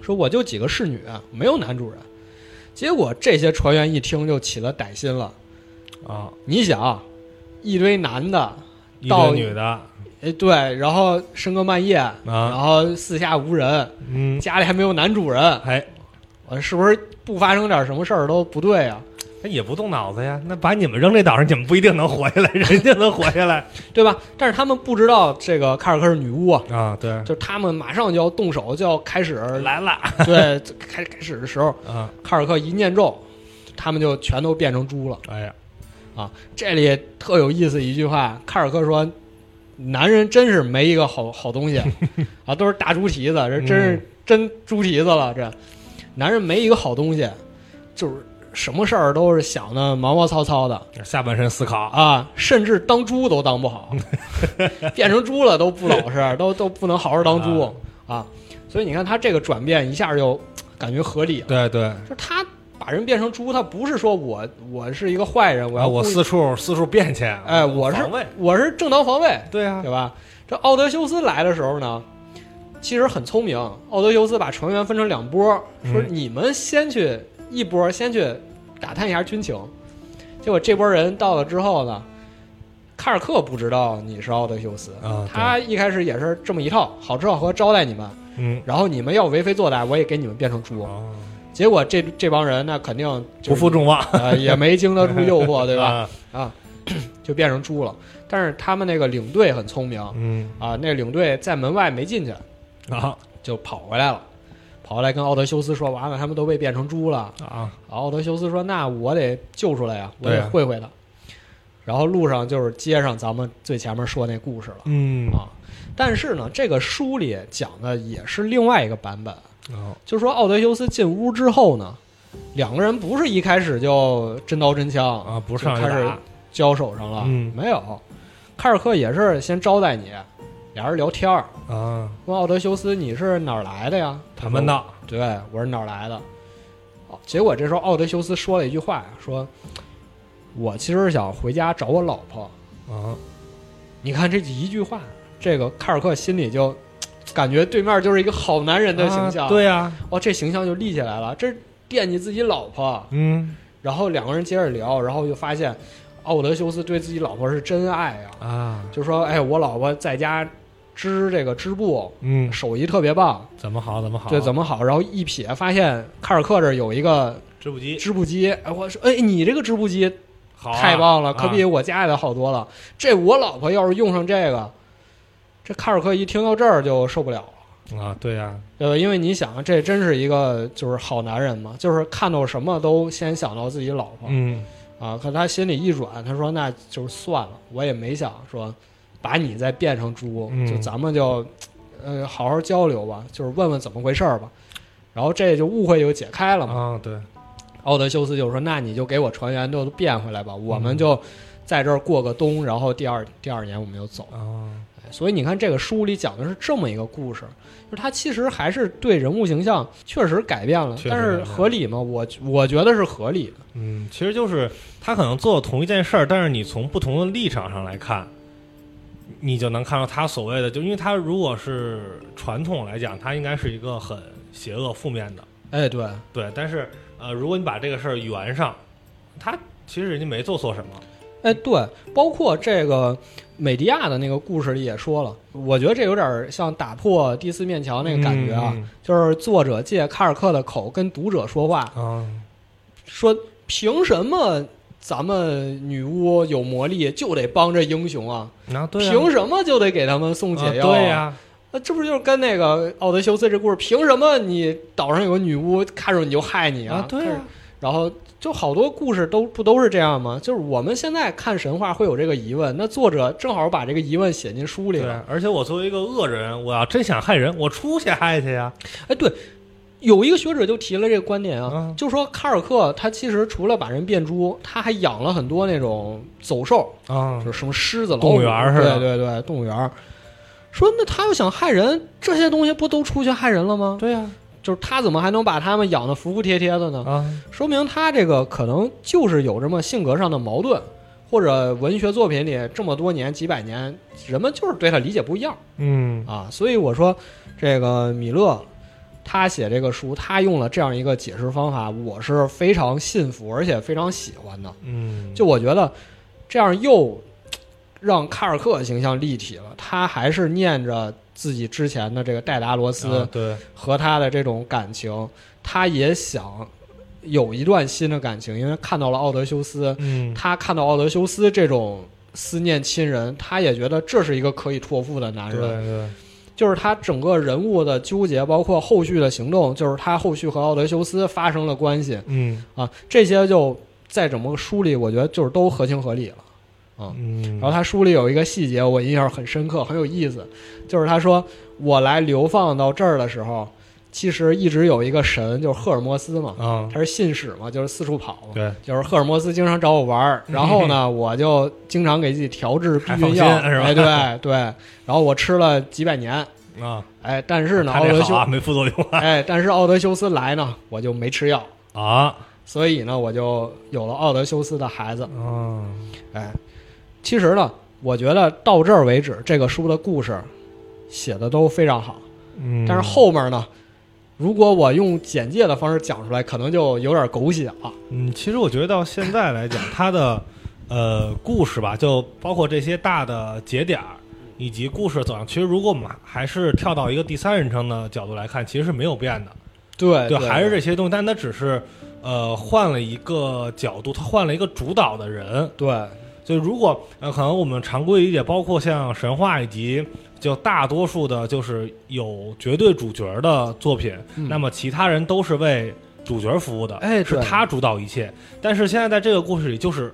A: 说我就几个侍女，没有男主人。结果这些船员一听就起了歹心了。
B: 啊，
A: 你想，一堆男的，
B: 一
A: 到
B: 堆女的，
A: 哎对，然后深更半夜，然
B: 啊，
A: 后四下无人，
B: 嗯，
A: 家里还没有男主人，
B: 哎，
A: 我是不是不发生点什么事儿都不对啊？
B: 那也不动脑子呀，那把你们扔这岛上，你们不一定能活下来，*laughs* 人家能活下来
A: 对吧？但是他们不知道这个卡尔克是女巫啊，
B: 啊，对，
A: 就是他们马上就要动手，就要开始
B: 来了
A: 对 *laughs* 开开始的时候，
B: 啊，
A: 卡尔克一念咒，他们就全都变成猪了。
B: 哎呀，啊
A: 这里特有意思一句话，卡尔克说：“男人真是没一个好好东西 *laughs* 啊，都是大猪蹄子，这真是真猪蹄子了。这男人没一个好东西，就是什么事儿都是想的毛毛糙糙的
B: 下半身思考，
A: 啊，甚至当猪都当不好，*laughs* 变成猪了都不老实，*laughs* 都都不能好好当猪啊。所以你看他这个转变一下就感觉合理了，
B: 对对，
A: 就是他。”把人变成猪，他不是说我我是一个坏人，我要
B: 啊，我四处四处变去，
A: 哎，我是我是正当防卫，
B: 对啊
A: 对，吧？这奥德修斯来的时候呢，其实很聪明。奥德修斯把成员分成两波，说
B: 嗯
A: 你们先去一波，先去打探一下军情。结果这波人到了之后呢，卡尔克不知道你是奥德修斯，
B: 啊，
A: 他一开始也是这么一套，好吃好喝招待你们，
B: 嗯，
A: 然后你们要为非作歹，我也给你们变成猪。
B: 哦，
A: 结果这这帮人那肯定就是
B: 不负众望，
A: 呃也没经得住诱惑，*laughs* 对吧？
B: 啊？
A: 啊，*coughs* 就变成猪了。但是他们那个领队很聪明
B: 嗯
A: 啊，那领队在门外没进去，
B: 啊
A: 就跑回来了，跑回来跟奥德修斯说：“完了，他们都被变成猪了。
B: 啊，”
A: 奥德修斯说：“那我得救出来呀，我得会会他。然后路上就是接上咱们最前面说那故事了
B: 嗯
A: 啊。但是呢，这个书里讲的也是另外一个版本，
B: 哦
A: 就说奥德修斯进屋之后呢，两个人不是一开始就真刀真枪
B: 啊，不
A: 是开始交手上了，
B: 嗯
A: 没有。凯尔克也是先招待你，俩人聊天儿，
B: 啊，
A: 问奥德修斯你是哪儿来的呀？
B: 谈门道，
A: 对，我是哪儿来的？哦，结果这时候奥德修斯说了一句话呀，说：“我其实是想回家找我老婆。
B: 啊，”
A: 你看这一句话，这个卡尔克心里就感觉对面就是一个好男人的形象，
B: 啊，对呀，
A: 哦，这形象就立起来了，这惦记自己老婆。
B: 嗯
A: 然后两个人接着聊，然后就发现奥德修斯对自己老婆是真爱呀、
B: 啊，
A: 就说：“哎，我老婆在家织这个织布，
B: 嗯，
A: 手艺特别棒，
B: 怎么好怎么好，
A: 对，怎么好？”然后一瞥，发现卡尔克这儿有一个
B: 织布机。
A: 织布机，哎，我说：“哎，你这个织布机
B: 好啊，
A: 太棒了，可比
B: 啊
A: 我家里的好多了。这我老婆要是用上这个，这卡尔克一听到这儿就受不了了。”
B: 啊，对呀，
A: 对吧？因为你想，这真是一个就是好男人嘛，就是看到什么都先想到自己老婆，
B: 嗯。
A: 啊，可他心里一软，他说那就是算了，我也没想说把你再变成猪，
B: 嗯
A: 就咱们就呃好好交流吧，就是问问怎么回事儿吧。然后这就误会就解开了嘛。
B: 啊，对，
A: 奥德修斯就说：“那你就给我船员都变回来吧，我们
B: 嗯
A: 就在这儿过个冬，然后第二第二年我们就走。
B: 啊，
A: 哎所以你看，这个书里讲的是这么一个故事，就是他其实还是对人物形象确实改变了，但是合理吗？我我觉得是合理的。
B: 嗯，其实就是他可能做同一件事儿，但是你从不同的立场上来看，你就能看到他所谓的，就因为他如果是传统来讲，他应该是一个很邪恶、负面的，
A: 哎，对，
B: 对。但是呃，如果你把这个事儿圆上，他其实人家没做错什么，
A: 哎，对，包括这个美迪亚的那个故事里也说了，我觉得这有点像打破第四面墙那个感觉啊，
B: 嗯。
A: 就是作者借卡尔克的口跟读者说话，
B: 啊，
A: 说凭什么咱们女巫有魔力就得帮着英雄啊？
B: 啊，对啊
A: 凭什么就得给他们送解
B: 啊
A: 药、
B: 对呀、
A: 那这不就是跟那个奥德修斯这故事？凭什么你岛上有个女巫看着你就害你
B: 啊，对啊、
A: 然后就好多故事都不都是这样吗？就是我们现在看神话会有这个疑问，那作者正好把这个疑问写进书里
B: 对
A: 了。
B: 而且我作为一个恶人，我要真想害人，我出去害去呀。
A: 哎，对，有一个学者就提了这个观点啊，
B: 嗯
A: 就说卡尔克他其实除了把人变猪，他还养了很多那种走兽，
B: 啊
A: 就是什么狮子、
B: 动物园儿似的
A: 对对对，动物园。说那他要想害人，这些东西不都出去害人了吗？
B: 对呀、
A: 就是他怎么还能把他们养的服服帖帖的呢？
B: 啊，
A: 说明他这个可能就是有这么性格上的矛盾，或者文学作品里这么多年几百年，人们就是对他理解不一样
B: 嗯
A: 啊。所以我说，这个米勒他写这个书，他用了这样一个解释方法，我是非常信服，而且非常喜欢的。
B: 嗯，
A: 就我觉得这样又让卡尔克形象立体了，他还是念着自己之前的这个戴达罗斯。
B: 啊对，
A: 和他的这种感情，他也想有一段新的感情，因为看到了奥德修斯，
B: 嗯
A: 他看到奥德修斯这种思念亲人，他也觉得这是一个可以托付的男
B: 对
A: 人。
B: 对，
A: 就是他整个人物的纠结，包括后续的行动，就是他后续和奥德修斯发生了关系。
B: 嗯。
A: 啊，这些就在整个书里，我觉得就是都合情合理了。
B: 嗯，
A: 然后他书里有一个细节，我印象很深刻，很有意思，就是他说我来流放到这儿的时候，其实一直有一个神，就是赫尔墨斯嘛，
B: 啊，
A: 他是信使嘛，就是四处跑嘛。
B: 对，
A: 就是赫尔墨斯经常找我玩儿，然后呢，*laughs* 我就经常给自己调制避孕药，哎，对对，然后我吃了几百年，
B: 啊，
A: 哎，但是呢，奥德修，
B: 没副作用啊。*laughs*
A: 哎，但是奥德修斯来呢，我就没吃药，
B: 啊，
A: 所以呢，我就有了奥德修斯的孩子，
B: 啊，
A: 哎，其实呢，我觉得到这儿为止，这个书的故事写的都非常好，
B: 嗯，
A: 但是后面呢，如果我用简介的方式讲出来，可能就有点狗血了。
B: 嗯，其实我觉得到现在来讲，它的呃故事吧，就包括这些大的节点儿以及故事走向，其实如果我们还是跳到一个第三人称的角度来看，其实是没有变的，
A: 对
B: 对，还是这些东西，但它只是呃换了一个角度，它换了一个主导的人。
A: 对
B: 所以如果呃可能我们常规理解，包括像神话以及就大多数的就是有绝对主角的作品，
A: 嗯
B: 那么其他人都是为主角服务的，
A: 哎
B: 是他主导一切。但是现在在这个故事里，就是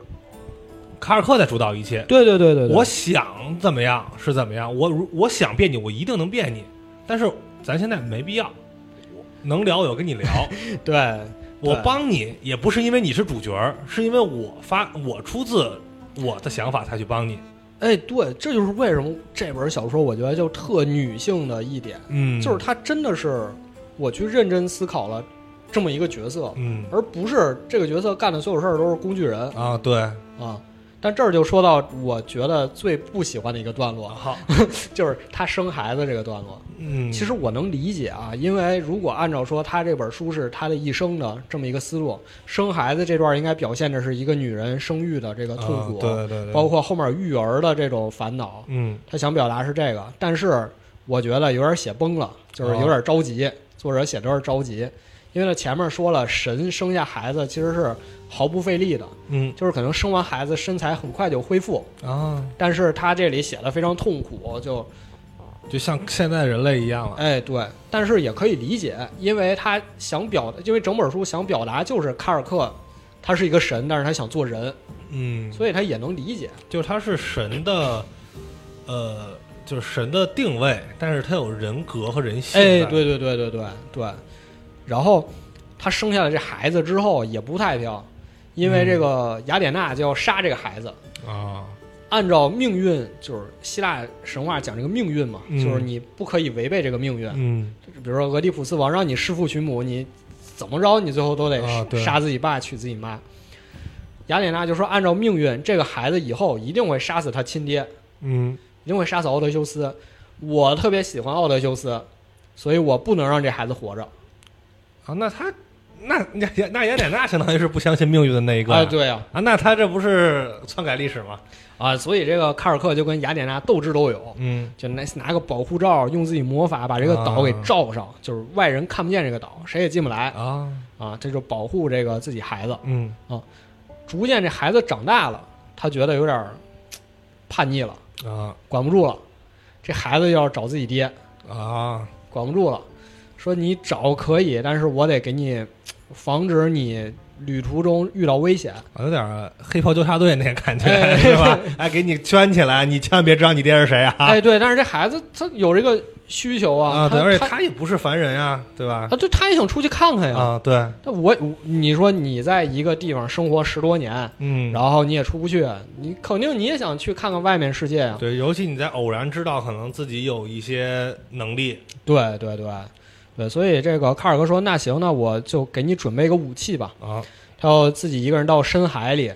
B: 卡尔克在主导一切。
A: 对对对对对，
B: 我想怎么样是怎么样，我如我想变你，我一定能变你。但是咱现在没必要，能聊我就跟你聊，*laughs*
A: 对
B: 我帮你也不是因为你是主角，是因为我发我出自我的想法才去帮你。
A: 哎对，这就是为什么这本小说我觉得就特女性的一点，
B: 嗯
A: 就是它真的是我去认真思考了这么一个角色，
B: 嗯
A: 而不是这个角色干的所有事儿都是工具人
B: 啊，对，
A: 啊。但这儿就说到我觉得最不喜欢的一个段落，
B: 好，*laughs*
A: 就是他生孩子这个段落。
B: 嗯，
A: 其实我能理解啊，因为如果按照说他这本书是他的一生的这么一个思路，生孩子这段应该表现的是一个女人生育的这个痛苦，
B: 啊对对对，
A: 包括后面育儿的这种烦恼，
B: 嗯。
A: 他想表达是这个。但是我觉得有点写崩了，就是有点着急，作者写的有点着急，因为呢前面说了，神生下孩子其实是毫不费力的，
B: 嗯
A: 就是可能生完孩子身材很快就恢复，
B: 啊，
A: 但是他这里写的非常痛苦，就
B: 就像现在人类一样了。
A: 哎，对，但是也可以理解，因为他想表达，因为整本书想表达就是卡尔克，他是一个神，但是他想做人，
B: 嗯，
A: 所以他也能理解。
B: 就是他是神的，呃，就是神的定位，但是他有人格和人性。
A: 哎，，对对对对对对。然后他生下了这孩子之后也不太平，因为这个雅典娜就要杀这个孩子。
B: 啊，
A: 按照命运，就是希腊神话讲这个命运嘛，
B: 嗯
A: 就是你不可以违背这个命运。
B: 嗯
A: 比如说俄狄浦斯王让你弑父娶母，你怎么着你最后都得杀自己爸娶自己妈。雅典娜就说，按照命运，这个孩子以后一定会杀死他亲爹，
B: 嗯
A: 一定会杀死奥德修斯。我特别喜欢奥德修斯，所以我不能让这孩子活着。
B: 啊，那他那那那雅典娜相当于是不相信命运的那一个
A: 啊，对啊，
B: 啊，那他这不是篡改历史吗？
A: 啊，所以这个卡尔克就跟雅典娜斗智斗勇，
B: 嗯。
A: 就拿拿个保护罩，用自己魔法把这个岛给罩上，就是外人看不见这个岛，谁也进不来
B: 啊。
A: 啊，这就保护这个自己孩子。
B: 嗯。
A: 啊逐渐这孩子长大了，他觉得有点叛逆了，
B: 啊。
A: 管不住了，这孩子要找自己爹，
B: 啊。
A: 管不住了，说你找可以，但是我得给你防止你旅途中遇到危险。
B: 啊，有点黑袍纠察队那个感觉，
A: 哎
B: 是吧？*laughs* 哎，给你圈起来，你千万别知道你爹是谁啊！
A: 哎，对，但是这孩子他有这个需求啊，
B: 而且他也不是凡人啊，对吧？
A: 啊，对，他也想出去看看呀。
B: 啊，对，
A: 那我我你说你在一个地方生活十多年，
B: 嗯，
A: 然后你也出不去，你肯定你也想去看看外面世界啊。
B: 对，尤其你在偶然知道可能自己有一些能力，
A: 对对对对，所以这个卡尔哥说：“那行，那我就给你准备一个武器吧。
B: 啊，”
A: 他要自己一个人到深海里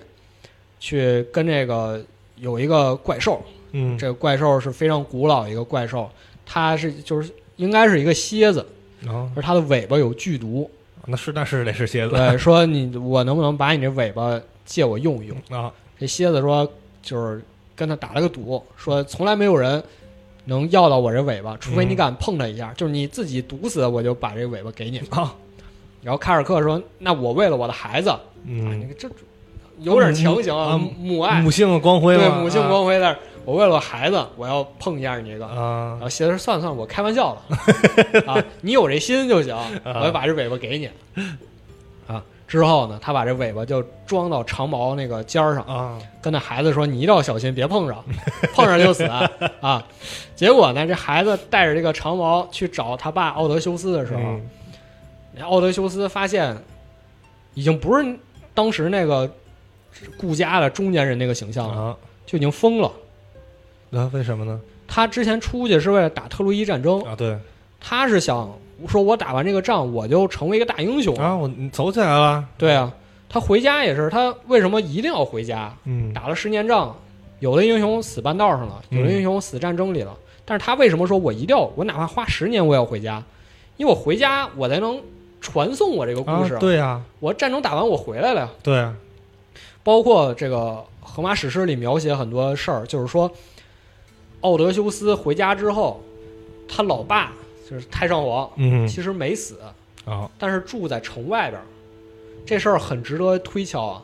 A: 去跟这个有一个怪兽，
B: 嗯，
A: 这个怪兽是非常古老一个怪兽，它是就是应该是一个蝎子，
B: 啊，
A: 而它的尾巴有剧毒。
B: 那是那是得是蝎子
A: 对，说你我能不能把你这尾巴借我用一用？
B: 啊，
A: 这蝎子说就是跟他打了个赌，说从来没有人能要到我这尾巴，除非你
B: 嗯
A: 敢碰它一下，就是你自己毒死，我就把这尾巴给你。
B: 啊，*laughs*
A: 然后卡尔克说：“那我为了我的孩子，啊，你
B: 嗯，
A: 这有点强行
B: 啊
A: 母爱，
B: 母性的光辉
A: 对母性光辉，但是我为了我孩子，我要碰一下你这个。”
B: 啊。
A: 然后蝎子说：“算了算了，我开玩笑的 *laughs* 啊，你有这心就行，我就把这尾巴给你。”啊，之后呢，他把这尾巴就装到长矛那个尖儿上，
B: 啊，
A: 跟那孩子说：“你一定要小心，别碰上，*laughs* 碰上就死啊！”结果呢，这孩子带着这个长矛去找他爸奥德修斯的时候，
B: 嗯
A: 那奥德修斯发现已经不是当时那个顾家的中年人那个形象了，
B: 啊，
A: 就已经疯了。
B: 那为什么呢？
A: 他之前出去是为了打特洛伊战争，
B: 啊，对
A: 他是想说，我打完这个仗，我就成为一个大英雄。
B: 啊，我你走起来了，
A: 对啊，他回家也是，他为什么一定要回家？
B: 嗯，
A: 打了十年仗，有的英雄死半道上了，
B: 嗯
A: 有的英雄死战争里了。但是他为什么说我一定要，我哪怕花十年我也要回家？因为我回家，我才能传送我这个故事。
B: 啊，对呀，
A: 我战争打完，我回来了呀。
B: 对啊，
A: 包括这个《荷马史诗》里描写很多事儿，就是说，奥德修斯回家之后，他老爸就是太上皇，
B: 嗯，
A: 其实没死，
B: 啊，
A: 但是住在城外边儿，这事儿很值得推敲啊。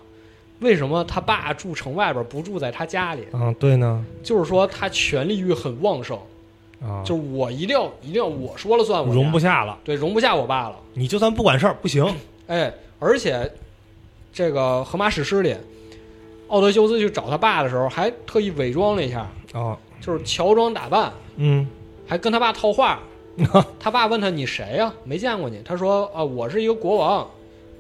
A: 为什么他爸住城外边儿，不住在他家里？
B: 嗯，对呢，
A: 就是说他权力欲很旺盛，
B: 啊，
A: 就是我一定要一定要我说了算我家，
B: 容不下了，
A: 对容不下我爸了。
B: 你就算不管事儿不行，*clears throat*
A: 哎，而且这个《荷马史诗》里，奥德修斯去找他爸的时候，还特意伪装了一下，
B: 啊，
A: 就是乔装打扮，
B: 嗯，
A: 还跟他爸套话。*laughs* 他爸问他你谁呀、没见过你。他说啊，我是一个国王，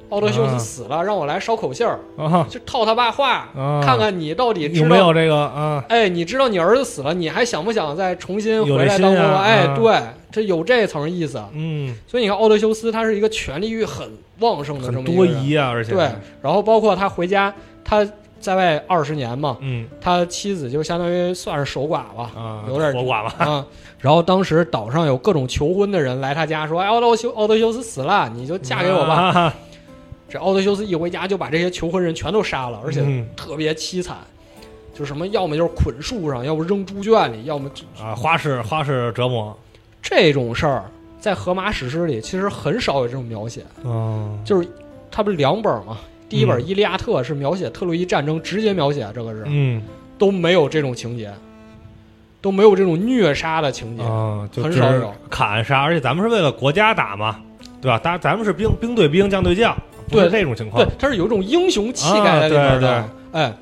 A: 奥德修斯
B: 啊
A: 死了，让我来捎口信儿，
B: 啊，
A: 就套他爸话，
B: 啊
A: 看看你到底知道
B: 有没有这个啊？
A: 哎，你知道你儿子死了，你还想不想再重新回来当国王？哎，
B: 啊
A: 对，这有这层意思。
B: 嗯，
A: 所以你看，奥德修斯他是一个权力欲很旺盛的这么一个人。
B: 疑啊，而且
A: 对，然后包括他回家，他在外二十年嘛，
B: 嗯
A: 他妻子就相当于算是守寡吧，
B: 啊，
A: 有点
B: 守寡吧，
A: 啊。然后当时岛上有各种求婚的人来他家说：“哎，奥德修奥德修斯死了，你就嫁给我吧。
B: 啊
A: 这奥德修斯一回家就把这些求婚人全都杀了，而且
B: 嗯
A: 特别凄惨，就什么要么就是捆树上，要不扔猪圈里，要么就
B: 啊，花式花式折磨，
A: 这种事儿，在荷马史诗里其实很少有这种描写。
B: 嗯，
A: 就是他不是两本嘛，第一本《
B: 嗯
A: 伊利亚特》是描写特洛伊战争，直接描写这个是
B: 嗯
A: 都没有这种情节，都没有这种虐杀的情节。
B: 啊，就
A: 很少有
B: 砍杀，而且咱们是为了国家打嘛，对吧？咱咱们是兵兵对兵，将对将，不是
A: 对
B: 这种情况
A: 对，它是有一种英雄气概在里面
B: 啊对
A: 的。哎，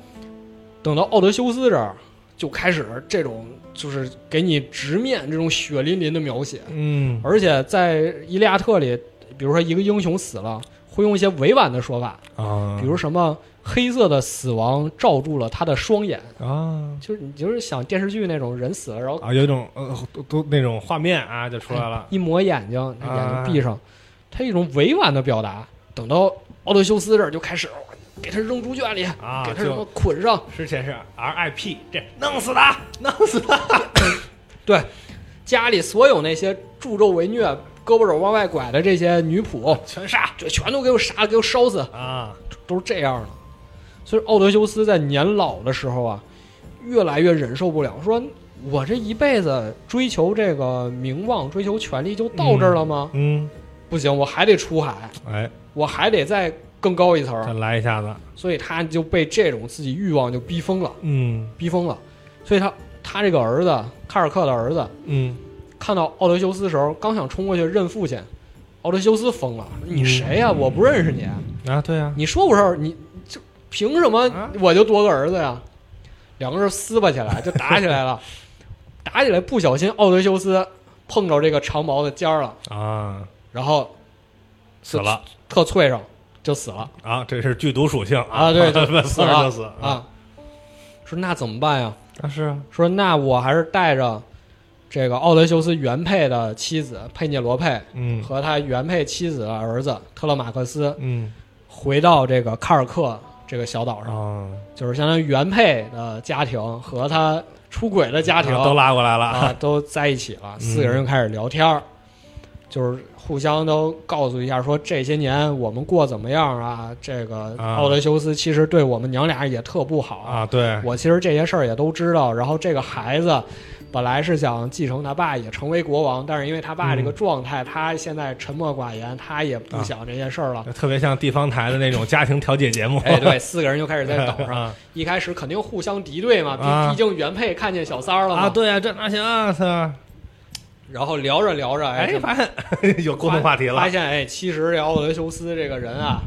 A: 等到奥德修斯这儿，就开始这种就是给你直面这种血淋淋的描写，
B: 嗯
A: 而且在《伊利亚特》里，比如说一个英雄死了，会用一些委婉的说法，
B: 啊，
A: 比如什么黑色的死亡罩住了他的双眼，
B: 啊。
A: 就是你就是想电视剧那种人死了，然后
B: 啊，有一种呃都都那种画面啊，就出来了，
A: 一抹眼睛，眼
B: 啊。
A: 睛闭上，他一种委婉的表达。等到奥德修斯这儿就开始给他扔猪圈里，
B: 啊
A: 给他什么捆上，
B: 之前是 RIP，这弄死他，弄死他，
A: 对，家里所有那些助纣为虐、胳膊肘往外拐的这些女仆，
B: 全杀
A: 就全都给我杀了，给我烧死，
B: 啊，
A: 都是这样的。所以奥德修斯在年老的时候啊，越来越忍受不了，说我这一辈子追求这个名望、追求权力就到这儿了吗？
B: 嗯，
A: 不行，我还得出海，
B: 哎，
A: 我还得再更高一层
B: 再。来一下子，
A: 所以他就被这种自己欲望就逼疯了，
B: 嗯
A: 逼疯了。所以他他这个儿子卡尔克的儿子
B: 嗯
A: 看到奥德修斯的时候，刚想冲过去认父亲，奥德修斯疯了，你谁呀、我不认识你，
B: 啊，对啊，
A: 你说不是你就凭什么
B: 啊
A: 我就多个儿子呀？两个人撕巴起来，就打起来了，*laughs* 打起来不小心奥德修斯碰着这个长矛的尖儿了，
B: 啊，
A: 然后
B: 死了。
A: 特脆上就死了。
B: 啊，这是剧毒属性。
A: 啊，对，就 *laughs*
B: 死
A: 死了
B: 了。就死
A: 啊。说那怎么办呀？
B: 啊，是啊，
A: 说那我还是带着这个奥德修斯原配的妻子佩涅罗佩
B: 嗯。
A: 和他原配妻子的儿子特勒马克斯
B: 嗯。
A: 回到这个卡尔克这个小岛上，
B: 啊，
A: 就是相当于原配的家庭和他出轨的家庭
B: 都拉过来了。
A: 啊都在一起了，四个人就开始聊天儿，就是互相都告诉一下说这些年我们过怎么样啊？这个
B: 啊。
A: 奥德修斯其实对我们娘俩也特不好
B: 啊，对，
A: 我其实这些事儿也都知道。然后这个孩子本来是想继承他爸，也成为国王，但是因为他爸这个
B: 嗯
A: 状态，他现在沉默寡言，他也不想这些事儿了。*laughs*
B: 特别像地方台的那种家庭调解节目。
A: 哎，对，四个人就开始在岛上，
B: 啊 *laughs*
A: 一开始肯定互相敌对嘛，毕、
B: 啊
A: 毕竟原配看见小三儿了嘛。
B: 啊，对啊，这哪行啊？是？
A: 然后聊着聊着，
B: 哎，
A: 就
B: 发现 *laughs* 有共同话题了
A: 发。现哎，其实这奥德修斯这个人啊，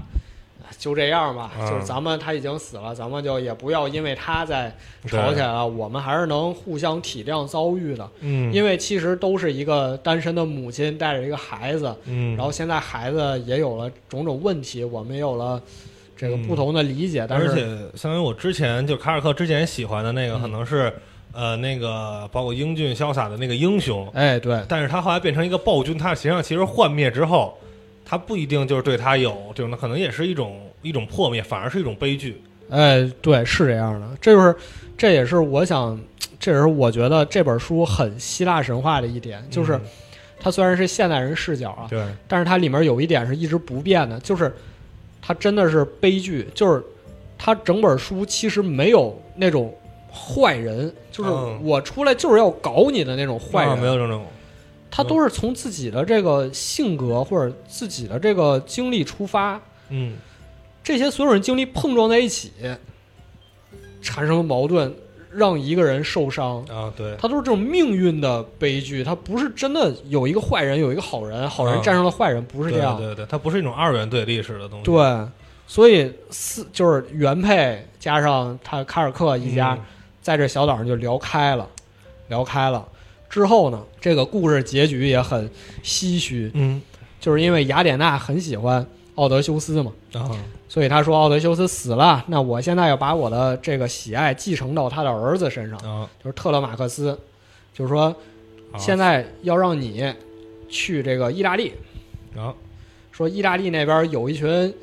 A: 就这样吧，
B: 嗯。
A: 就是咱们他已经死了，咱们就也不要因为他再吵起来了，我们还是能互相体谅遭遇的。
B: 嗯，
A: 因为其实都是一个单身的母亲带着一个孩子，
B: 嗯，
A: 然后现在孩子也有了种种问题，我们也有了这个
B: 嗯。
A: 不同的理解，但
B: 而且相当于我之前就卡尔克之前喜欢的那个，
A: 嗯。
B: 可能是呃那个包括英俊潇洒的那个英雄，
A: 哎，对，
B: 但是他后来变成一个暴君，他实际上其实幻灭之后，他不一定就是对他有这种，可能也是一种一种破灭，反而是一种悲剧。
A: 哎，对，是这样的，这就是这也是我想，这也是我觉得这本书很希腊神话的一点，就是
B: 嗯。
A: 它虽然是现代人视角啊，
B: 对，
A: 但是它里面有一点是一直不变的，就是它真的是悲剧，就是它整本书其实没有那种坏人，就是
B: 嗯。
A: 我出来就是要搞你的那种坏人，
B: 啊没有这种。
A: 他都是从自己的这个性格或者自己的这个经历出发，
B: 嗯
A: 这些所有人经历碰撞在一起，产生了矛盾，让一个人受伤。
B: 啊对，
A: 他都是这种命运的悲剧，他不是真的有一个坏人，有一个好人，好人
B: 啊
A: 战胜了坏人，不是这样。
B: 对对对，它不是一种二元对立式的东西。
A: 对，所以四就是原配加上他卡尔克一家，
B: 嗯
A: 在这小岛上就聊开了，聊开了。之后呢，这个故事结局也很唏嘘，
B: 嗯
A: 就是因为雅典娜很喜欢奥德修斯嘛，
B: 啊。
A: 所以他说奥德修斯死了，那我现在要把我的这个喜爱继承到他的儿子身上，
B: 啊。
A: 就是特勒马克斯，就是说
B: 啊
A: 现在要让你去这个意大利，
B: 啊。
A: 说意大利那边有一群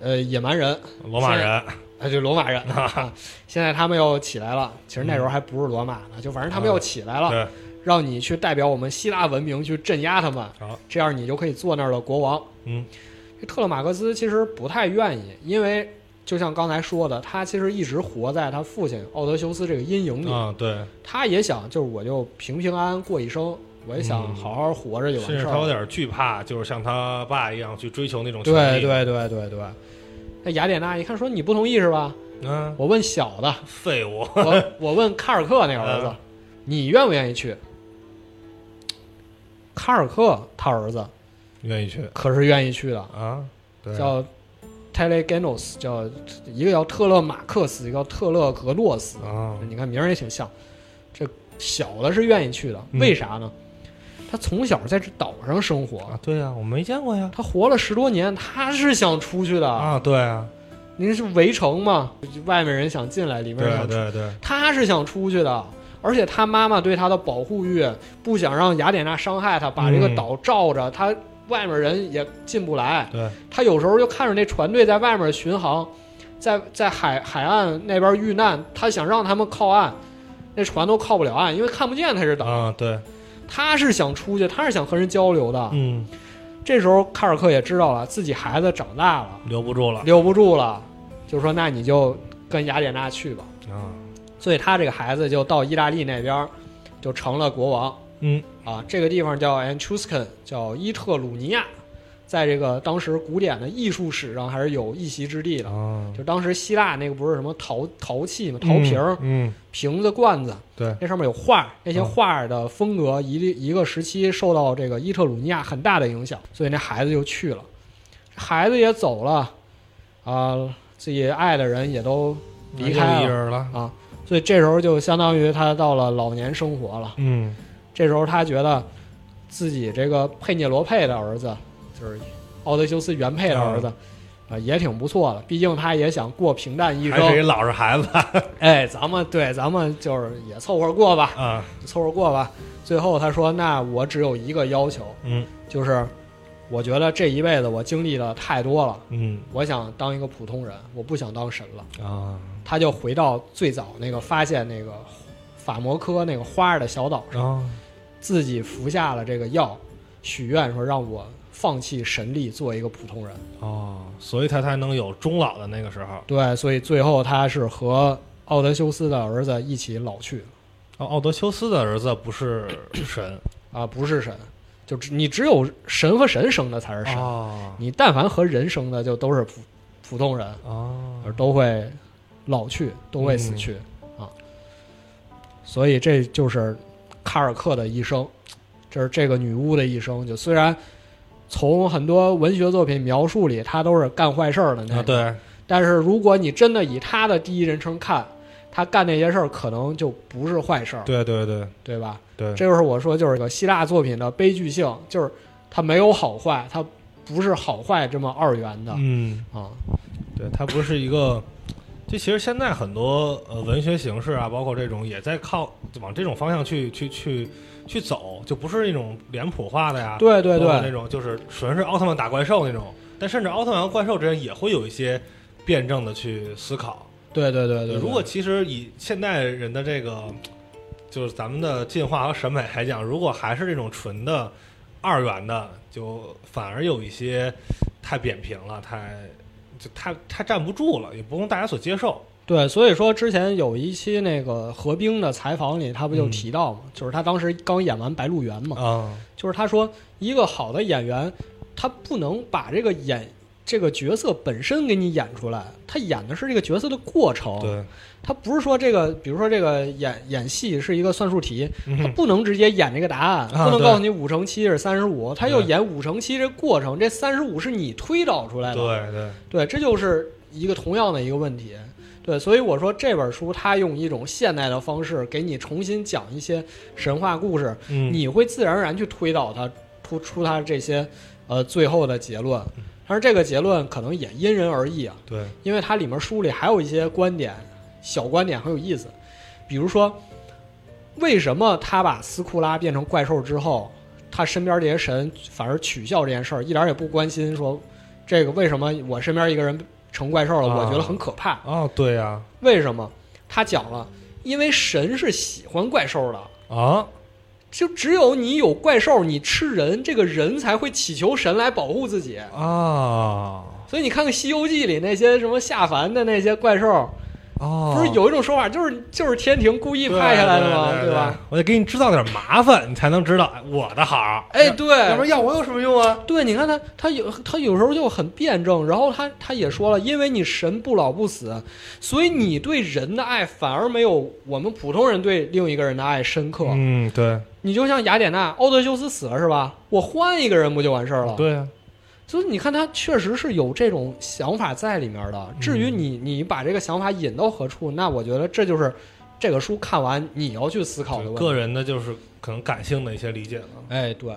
A: 呃野蛮人，
B: 罗马人。
A: 啊，就罗马人。啊，*laughs* 现在他们又起来了。其实那时候还不是罗马呢，就反正他们又起来了，
B: 对。
A: 让你去代表我们希腊文明去镇压他们，
B: 好。
A: 这样你就可以做那儿的国王。
B: 嗯。
A: 这特勒马克斯其实不太愿意，因为就像刚才说的，他其实一直活在他父亲奥德修斯这个阴影里，
B: 啊对，
A: 他也想就是我就平平安安过一生，我也想
B: 嗯
A: 好好活着就完
B: 甚至
A: 事儿了。
B: 他有点惧怕，就是像他爸一样去追求那种权利。
A: 对对对对对。那雅典娜一看说你不同意是吧？
B: 嗯，
A: 我问小的，
B: 废物。
A: 我我问卡尔克那个儿子
B: 嗯，
A: 你愿不愿意去？卡尔克他儿子
B: 愿意去
A: 可是愿意去的，
B: 啊？对，
A: 叫 Teleganos，叫一个叫特勒马克斯，一个叫特勒格洛斯。
B: 啊
A: 你看名儿也挺像。这小的是愿意去的，
B: 嗯
A: 为啥呢？他从小在这岛上生活，
B: 啊，对呀，我没见过呀。
A: 他活了十多年，他是想出去的。
B: 啊，对啊，
A: 您是围城嘛，外面人想进来，里面人想出
B: 对对，
A: 他是想出去的，而且他妈妈对他的保护欲，不想让雅典娜伤害他，把这个
B: 嗯
A: 岛罩着，他外面人也进不来。
B: 对，
A: 他有时候就看着那船队在外面巡航，在在海海岸那边遇难，他想让他们靠岸，那船都靠不了岸，因为看不见他是岛。
B: 啊，对，
A: 他是想出去，他是想和人交流的。
B: 嗯，
A: 这时候卡尔克也知道了，自己孩子长大了，
B: 留不住了
A: 留不住了，就说那你就跟雅典娜去吧。
B: 啊，
A: 所以他这个孩子就到意大利那边，就成了国王
B: 嗯
A: 啊。这个地方叫 Etruscan，叫伊特鲁尼亚，在这个当时古典的艺术史上还是有一席之地的。
B: 啊，
A: 就当时希腊那个不是什么陶陶器嘛，陶瓶儿、
B: 嗯，
A: 瓶子、罐子，
B: 对，
A: 那上面有画，那些
B: 嗯
A: 画的风格一一个时期受到这个伊特鲁尼亚很大的影响，所以那孩子就去了，孩子也走了，啊、自己爱的人也都离开了，啊，所以这时候就相当于他到了老年生活了。
B: 嗯
A: 这时候他觉得自己这个佩涅罗佩的儿子，就是奥德修斯原配的儿子，啊、也挺不错的。毕竟他也想过平淡一生
B: 还是一
A: 生。
B: 老实孩子
A: 哎，咱们对，咱们就是也凑合过吧，
B: 啊，
A: 凑合过吧。最后他说：“那我只有一个要求，
B: 嗯
A: 就是我觉得这一辈子我经历的太多了，
B: 嗯
A: 我想当一个普通人，我不想当神了。”
B: 啊
A: 他就回到最早那个发现那个法摩科那个花儿的小岛上，
B: 啊
A: 自己服下了这个药，许愿说让我放弃神力，做一个普通人。
B: 哦，所以他才能有终老的那个时候。
A: 对，所以最后他是和奥德修斯的儿子一起老去。
B: 哦，奥德修斯的儿子不是神。
A: 啊，不是神，就只你只有神和神生的才是神，
B: 哦。
A: 你但凡和人生的就都是普普通人，
B: 哦。
A: 而都会老去，都会死去、啊。所以这就是卡尔克的一生，这是这个女巫的一生。就虽然从很多文学作品描述里，她都是干坏事儿的那
B: 啊，
A: 种，
B: 对，
A: 但是如果你真的以她的第一人称看，她干那些事儿可能就不是坏事儿，
B: 对对对
A: 对吧？
B: 对，
A: 这就是我说，就是个希腊作品的悲剧性，就是它没有好坏，它不是好坏这么二元的、
B: 嗯，
A: 啊。
B: 对，它不是一个。就其实现在很多呃文学形式啊，包括这种也在靠往这种方向去去去去走，就不是那种脸谱化的呀，
A: 对对对，
B: 那种就是纯是奥特曼打怪兽那种，但甚至奥特曼和怪兽之间也会有一些辩证的去思考。
A: 对对对对。
B: 如果其实以现代人的这个，就是咱们的进化和审美来讲，如果还是这种纯的二元的，就反而有一些太扁平了，太就他他站不住了，也不供大家所接受。
A: 对，所以说之前有一期那个何冰的采访里，他不就
B: 嗯
A: 提到嘛，就是他当时刚演完《白鹿原》嘛，
B: 啊，
A: 就是他说一个好的演员，他不能把这个演这个角色本身给你演出来，他演的是这个角色的过程，
B: 对，
A: 他不是说这个，比如说这个演演戏是一个算术题，他
B: 嗯
A: 不能直接演这个答案，不能告诉你五乘七是三十五，他要演五乘七这过程，这三十五是你推导出来的，
B: 对对，
A: 对，这就是一个同样的一个问题。对，所以我说这本书它用一种现代的方式给你重新讲一些神话故事，
B: 嗯，
A: 你会自然而然去推导它，突出它这些呃最后的结论。
B: 嗯
A: 但是这个结论可能也因人而异啊，
B: 对，
A: 因为它里面书里还有一些观点，小观点很有意思，比如说为什么他把斯库拉变成怪兽之后，他身边这些神反而取笑这件事儿，一点也不关心说这个为什么我身边一个人成怪兽了，
B: 啊
A: 我觉得很可怕。
B: 啊，对呀，
A: 为什么？他讲了，因为神是喜欢怪兽的，
B: 啊，
A: 就只有你有怪兽，你吃人，这个人才会祈求神来保护自己。
B: 啊，
A: 所以你看看《西游记》里那些什么下凡的那些怪兽，
B: 哦，
A: 不是有一种说法，就是就是天庭故意派下来的吗？
B: 对
A: 吧？？
B: 我得给你制造点麻烦，你才能知道哎我的好。
A: 哎，对
B: 要不
A: 对
B: 然，要我有什么用啊？
A: 对，你看他他有他有时候就很辩证，然后他他也说了，因为你神不老不死，所以你对人的爱反而没有我们普通人对另一个人的爱深刻。
B: 嗯，对，
A: 你就像雅典娜，奥德修斯死了是吧？我换一个人不就完事儿了？
B: 对啊，
A: 所以你看，他确实是有这种想法在里面的。至于你你把这个想法引到何处，那我觉得这就是这个书看完你要去思考的问题。
B: 个人的就是可能感性的一些理解了。
A: 哎，对，